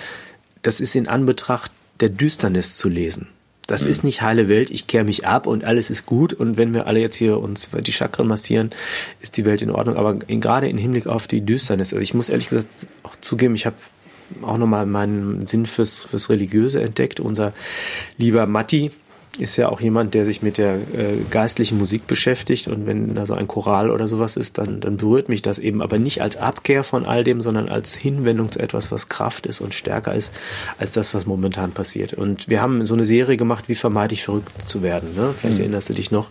[SPEAKER 2] das ist in Anbetracht der Düsternis zu lesen. Das mhm. ist nicht heile Welt, ich kehre mich ab und alles ist gut und wenn wir alle jetzt hier uns die Chakren massieren, ist die Welt in Ordnung. Aber in, gerade im Hinblick auf die Düsternis, also ich muss ehrlich gesagt auch zugeben, ich habe auch nochmal meinen Sinn fürs, fürs Religiöse entdeckt. Unser lieber Matti, ist ja auch jemand, der sich mit der äh, geistlichen Musik beschäftigt und wenn da so ein Choral oder sowas ist, dann, dann berührt mich das eben, aber nicht als Abkehr von all dem, sondern als Hinwendung zu etwas, was Kraft ist und stärker ist als das, was momentan passiert. Und wir haben so eine Serie gemacht, wie vermeide ich verrückt zu werden. Ne? Vielleicht mhm. erinnerst du dich noch.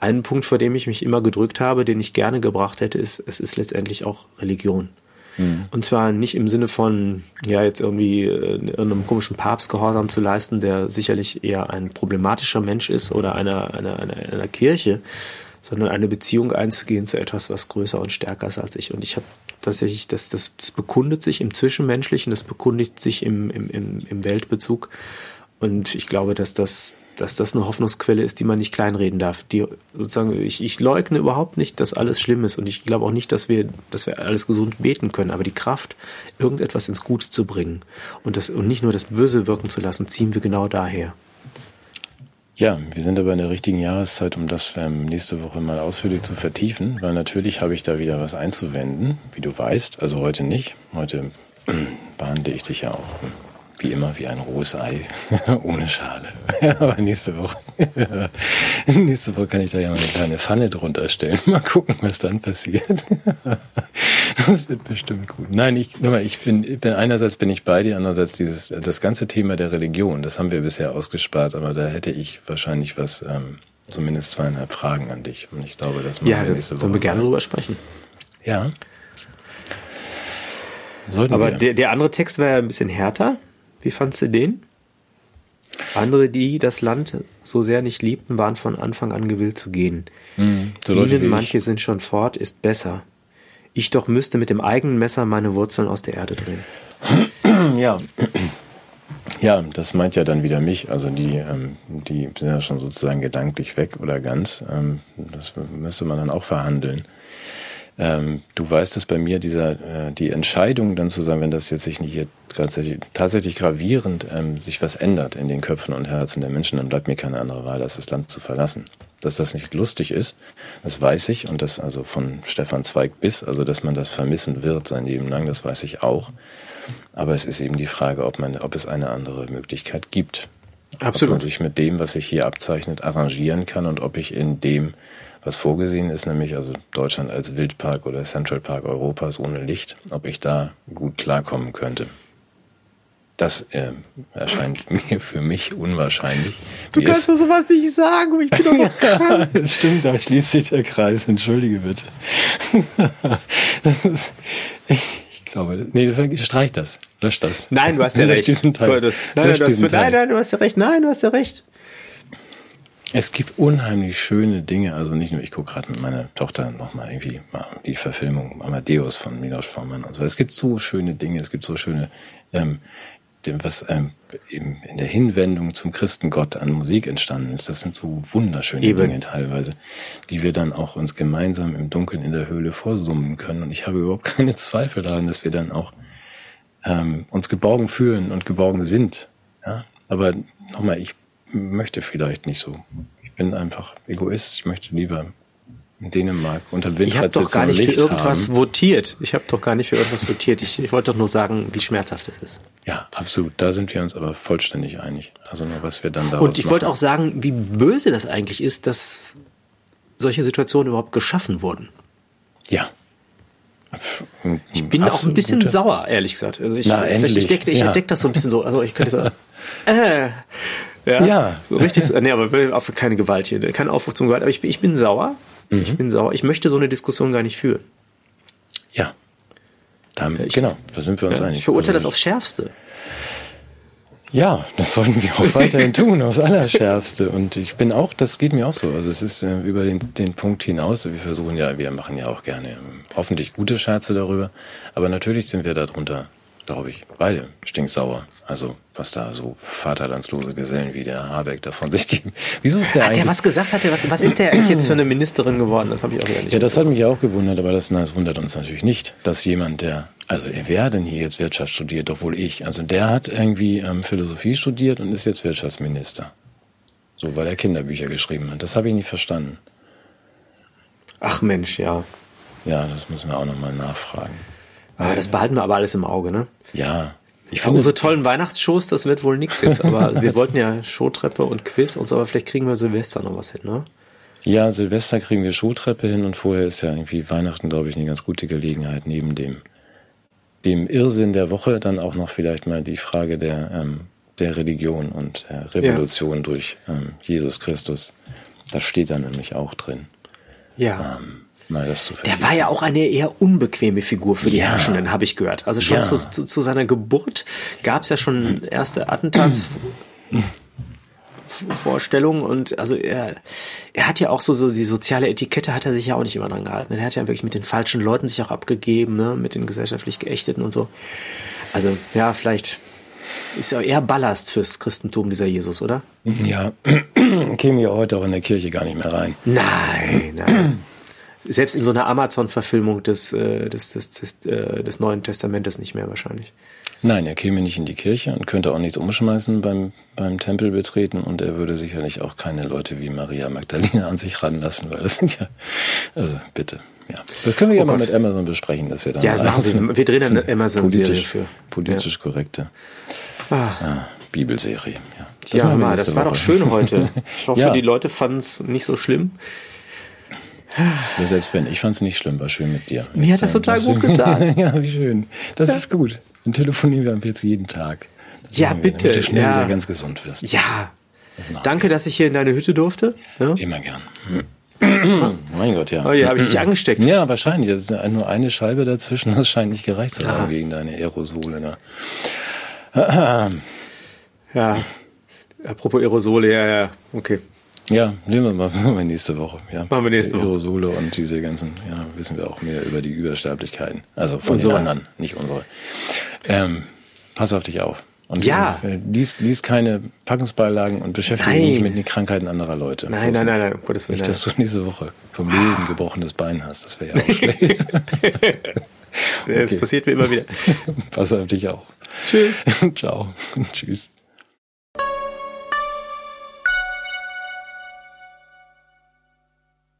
[SPEAKER 2] Ein Punkt, vor dem ich mich immer gedrückt habe, den ich gerne gebracht hätte, ist, es ist letztendlich auch Religion. Mhm. Und zwar nicht im Sinne von, ja, jetzt irgendwie äh, einem komischen Papst Gehorsam zu leisten, der sicherlich eher ein problematischer Mensch ist oder einer, einer, einer, einer Kirche, sondern eine Beziehung einzugehen zu etwas, was größer und stärker ist als ich. Und ich habe tatsächlich, das, das, das bekundet sich im Zwischenmenschlichen, das bekundet sich im, im, im, im Weltbezug. Und ich glaube, dass das dass das eine Hoffnungsquelle ist, die man nicht kleinreden darf. Die sozusagen, ich, ich leugne überhaupt nicht, dass alles schlimm ist und ich glaube auch nicht, dass wir, dass wir alles gesund beten können, aber die Kraft, irgendetwas ins Gute zu bringen und das, und nicht nur das Böse wirken zu lassen, ziehen wir genau daher.
[SPEAKER 1] Ja, wir sind aber in der richtigen Jahreszeit, um das ähm, nächste Woche mal ausführlich zu vertiefen, weil natürlich habe ich da wieder was einzuwenden, wie du weißt. Also heute nicht. Heute behandle ich dich ja auch wie immer wie ein rohes Ei ohne Schale. Aber nächste Woche, nächste Woche kann ich da ja mal eine kleine Pfanne drunter stellen. Mal gucken, was dann passiert. das wird bestimmt gut. Nein, ich, ich bin, ich bin einerseits bin ich bei dir, andererseits dieses das ganze Thema der Religion. Das haben wir bisher ausgespart, aber da hätte ich wahrscheinlich was, ähm, zumindest zweieinhalb Fragen an dich. Und ich glaube, das
[SPEAKER 2] machen ja, wir nächste Woche. Sollen wir gerne drüber sprechen.
[SPEAKER 1] Ja.
[SPEAKER 2] Sollten aber der, der andere Text wäre ein bisschen härter. Wie fandst du den? Andere, die das Land so sehr nicht liebten, waren von Anfang an gewillt zu gehen. Mhm, so Ihnen, manche sind schon fort, ist besser. Ich doch müsste mit dem eigenen Messer meine Wurzeln aus der Erde drehen.
[SPEAKER 1] Ja. Ja, das meint ja dann wieder mich. Also die, ähm, die sind ja schon sozusagen gedanklich weg oder ganz. Ähm, das müsste man dann auch verhandeln. Ähm, du weißt, dass bei mir dieser, äh, die Entscheidung dann zu sagen, wenn das jetzt sich nicht hier tatsächlich, tatsächlich gravierend ähm, sich was ändert in den Köpfen und Herzen der Menschen, dann bleibt mir keine andere Wahl, als das Land zu verlassen. Dass das nicht lustig ist, das weiß ich und das also von Stefan Zweig bis, also dass man das vermissen wird sein Leben lang, das weiß ich auch. Aber es ist eben die Frage, ob man, ob es eine andere Möglichkeit gibt. Absolut. Ob man sich mit dem, was sich hier abzeichnet, arrangieren kann und ob ich in dem was vorgesehen ist, nämlich also Deutschland als Wildpark oder Central Park Europas ohne Licht, ob ich da gut klarkommen könnte. Das äh, erscheint mir für mich unwahrscheinlich.
[SPEAKER 2] Du kannst mir sowas nicht sagen, ich bin doch noch krank.
[SPEAKER 1] Stimmt, da schließt sich der Kreis. Entschuldige bitte. das ist, ich glaube, nee, streich das, lösch das.
[SPEAKER 2] Nein, du hast ja recht. Nein, nein, nein, du hast ja recht. Nein, du hast ja recht.
[SPEAKER 1] Es gibt unheimlich schöne Dinge, also nicht nur, ich gucke gerade mit meiner Tochter nochmal irgendwie die Verfilmung Amadeus von Milos Forman und so. Es gibt so schöne Dinge, es gibt so schöne, ähm, was ähm, in der Hinwendung zum Christengott an Musik entstanden ist. Das sind so wunderschöne Eben. Dinge teilweise, die wir dann auch uns gemeinsam im Dunkeln in der Höhle vorsummen können. Und ich habe überhaupt keine Zweifel daran, dass wir dann auch ähm, uns geborgen fühlen und geborgen sind. Ja? Aber nochmal, ich möchte vielleicht nicht so. Ich bin einfach Egoist. Ich möchte lieber in Dänemark unter Windrad
[SPEAKER 2] Ich habe doch gar nicht für irgendwas haben. votiert. Ich habe doch gar nicht für irgendwas votiert. Ich, ich wollte doch nur sagen, wie schmerzhaft es ist.
[SPEAKER 1] Ja, absolut. Da sind wir uns aber vollständig einig. Also nur, was wir dann
[SPEAKER 2] daraus Und ich wollte auch sagen, wie böse das eigentlich ist, dass solche Situationen überhaupt geschaffen wurden.
[SPEAKER 1] Ja.
[SPEAKER 2] Ich bin auch ein bisschen gute. sauer, ehrlich gesagt. Also ich, Na, endlich. Ich entdecke ja. entdeck das so ein bisschen so. Also ich könnte sagen, äh, ja. ja. So richtig, nee, aber keine Gewalt hier, kein Aufruf zum Gewalt. Aber ich, ich bin sauer. Mhm. Ich bin sauer. Ich möchte so eine Diskussion gar nicht führen.
[SPEAKER 1] Ja. Damit, ich, genau, da sind wir uns ja, einig.
[SPEAKER 2] Ich verurteile also das aufs Schärfste.
[SPEAKER 1] Ja, das sollten wir auch weiterhin tun, aufs Allerschärfste. Und ich bin auch, das geht mir auch so. Also es ist äh, über den, den Punkt hinaus. Wir versuchen ja, wir machen ja auch gerne ähm, hoffentlich gute Scherze darüber. Aber natürlich sind wir darunter, glaube ich, beide stinksauer. Also was da so vaterlandslose Gesellen wie der Habeck davon sich geben. Wieso ist der
[SPEAKER 2] Hat
[SPEAKER 1] eigentlich...
[SPEAKER 2] der was gesagt? Hat der was, was ist der eigentlich jetzt für eine Ministerin geworden? Das habe ich auch wieder nicht.
[SPEAKER 1] Ja, das hat mich auch gewundert, aber das, na, das wundert uns natürlich nicht, dass jemand, der, also wer hat denn hier jetzt Wirtschaft studiert? Doch wohl ich. Also der hat irgendwie ähm, Philosophie studiert und ist jetzt Wirtschaftsminister. So, weil er Kinderbücher geschrieben hat. Das habe ich nicht verstanden.
[SPEAKER 2] Ach Mensch, ja.
[SPEAKER 1] Ja, das müssen wir auch nochmal nachfragen.
[SPEAKER 2] Ah, das behalten wir aber alles im Auge, ne?
[SPEAKER 1] Ja, ich
[SPEAKER 2] Ja,
[SPEAKER 1] finde,
[SPEAKER 2] unsere tollen Weihnachtsshows, das wird wohl nix jetzt, aber wir wollten ja Showtreppe und Quiz und so, aber vielleicht kriegen wir Silvester noch was hin, ne?
[SPEAKER 1] ja, Silvester kriegen wir Showtreppe hin und vorher ist ja irgendwie Weihnachten, glaube ich, eine ganz gute Gelegenheit, neben dem, dem Irrsinn der Woche dann auch noch vielleicht mal die Frage der, ähm, der Religion und der Revolution durch ähm, Jesus Christus. Das steht da nämlich auch drin.
[SPEAKER 2] Ja.
[SPEAKER 1] Ähm, mal das zu
[SPEAKER 2] Der war ja auch eine eher unbequeme Figur für die
[SPEAKER 1] Ja.
[SPEAKER 2] Herrschenden, habe ich gehört. Also schon
[SPEAKER 1] Ja.
[SPEAKER 2] zu, zu, zu seiner Geburt gab es ja schon erste Attentatsvorstellungen und also er, er hat ja auch so, so die soziale Etikette hat er sich ja auch nicht immer dran gehalten. Er hat ja wirklich mit den falschen Leuten sich auch abgegeben, ne? mit den gesellschaftlich Geächteten und so. Also ja, vielleicht ist ja eher Ballast fürs Christentum dieser Jesus, oder?
[SPEAKER 1] Ja, käme ja heute auch in der Kirche gar nicht mehr rein.
[SPEAKER 2] Nein, nein. Selbst in so einer Amazon-Verfilmung des, äh, des, des, des, äh, des Neuen Testamentes nicht mehr wahrscheinlich.
[SPEAKER 1] Nein, er käme nicht in die Kirche und könnte auch nichts umschmeißen beim, beim Tempel betreten und er würde sicherlich auch keine Leute wie Maria Magdalena an sich ranlassen, weil das sind ja, also bitte, ja. Das können wir ja
[SPEAKER 2] Oh
[SPEAKER 1] mal
[SPEAKER 2] Gott.
[SPEAKER 1] mit Amazon besprechen, dass wir dann
[SPEAKER 2] Ja, das
[SPEAKER 1] mal
[SPEAKER 2] machen wir. Wir drehen eine Amazon-Serie
[SPEAKER 1] politisch,
[SPEAKER 2] für.
[SPEAKER 1] Politisch korrekte
[SPEAKER 2] Ah,
[SPEAKER 1] ja, Bibelserie, ja. Das
[SPEAKER 2] ja, mal, das war doch schön heute. Ich hoffe,
[SPEAKER 1] Ja.
[SPEAKER 2] die Leute fanden es nicht so schlimm.
[SPEAKER 1] Ja, selbst wenn, ich fand es nicht schlimm, war schön mit dir.
[SPEAKER 2] Mir hat das total gut getan.
[SPEAKER 1] ja, wie schön. Das ist gut. Dann telefonieren wir jetzt jeden Tag. Das
[SPEAKER 2] Ja, bitte,
[SPEAKER 1] Damit du schnell
[SPEAKER 2] ja.
[SPEAKER 1] wieder ganz gesund wirst.
[SPEAKER 2] Ja.
[SPEAKER 1] Das
[SPEAKER 2] Danke, dass ich hier in deine Hütte durfte. Ja?
[SPEAKER 1] Immer gern. mein Gott, ja.
[SPEAKER 2] Oh ja, habe ich dich angesteckt.
[SPEAKER 1] Ja, wahrscheinlich. Das ist ja nur eine Scheibe dazwischen. Das scheint nicht gereicht zu haben
[SPEAKER 2] Ah.
[SPEAKER 1] gegen deine Aerosole. Ne?
[SPEAKER 2] Ja. Apropos Aerosole, ja, ja, okay.
[SPEAKER 1] Ja, nehmen wir mal machen wir nächste Woche. Ja.
[SPEAKER 2] Machen wir nächste Woche.
[SPEAKER 1] Aerosole und diese ganzen, ja, wissen wir auch mehr über die Übersterblichkeiten. Also von
[SPEAKER 2] Und
[SPEAKER 1] den
[SPEAKER 2] sowas.
[SPEAKER 1] anderen, nicht unsere. Ähm, pass auf dich auf. Und
[SPEAKER 2] Ja.
[SPEAKER 1] äh, lies, lies keine Packungsbeilagen und beschäftige dich
[SPEAKER 2] Nein.
[SPEAKER 1] mit den Krankheiten anderer Leute.
[SPEAKER 2] Nein, nein, nein, nein, um Gottes Willen.
[SPEAKER 1] Nicht, dass du nächste Woche vom Lesen gebrochenes Bein hast. Das wäre ja auch schlecht.
[SPEAKER 2] Das
[SPEAKER 1] okay.
[SPEAKER 2] passiert mir immer wieder.
[SPEAKER 1] Pass auf dich auf.
[SPEAKER 2] Tschüss.
[SPEAKER 1] Ciao. Tschüss.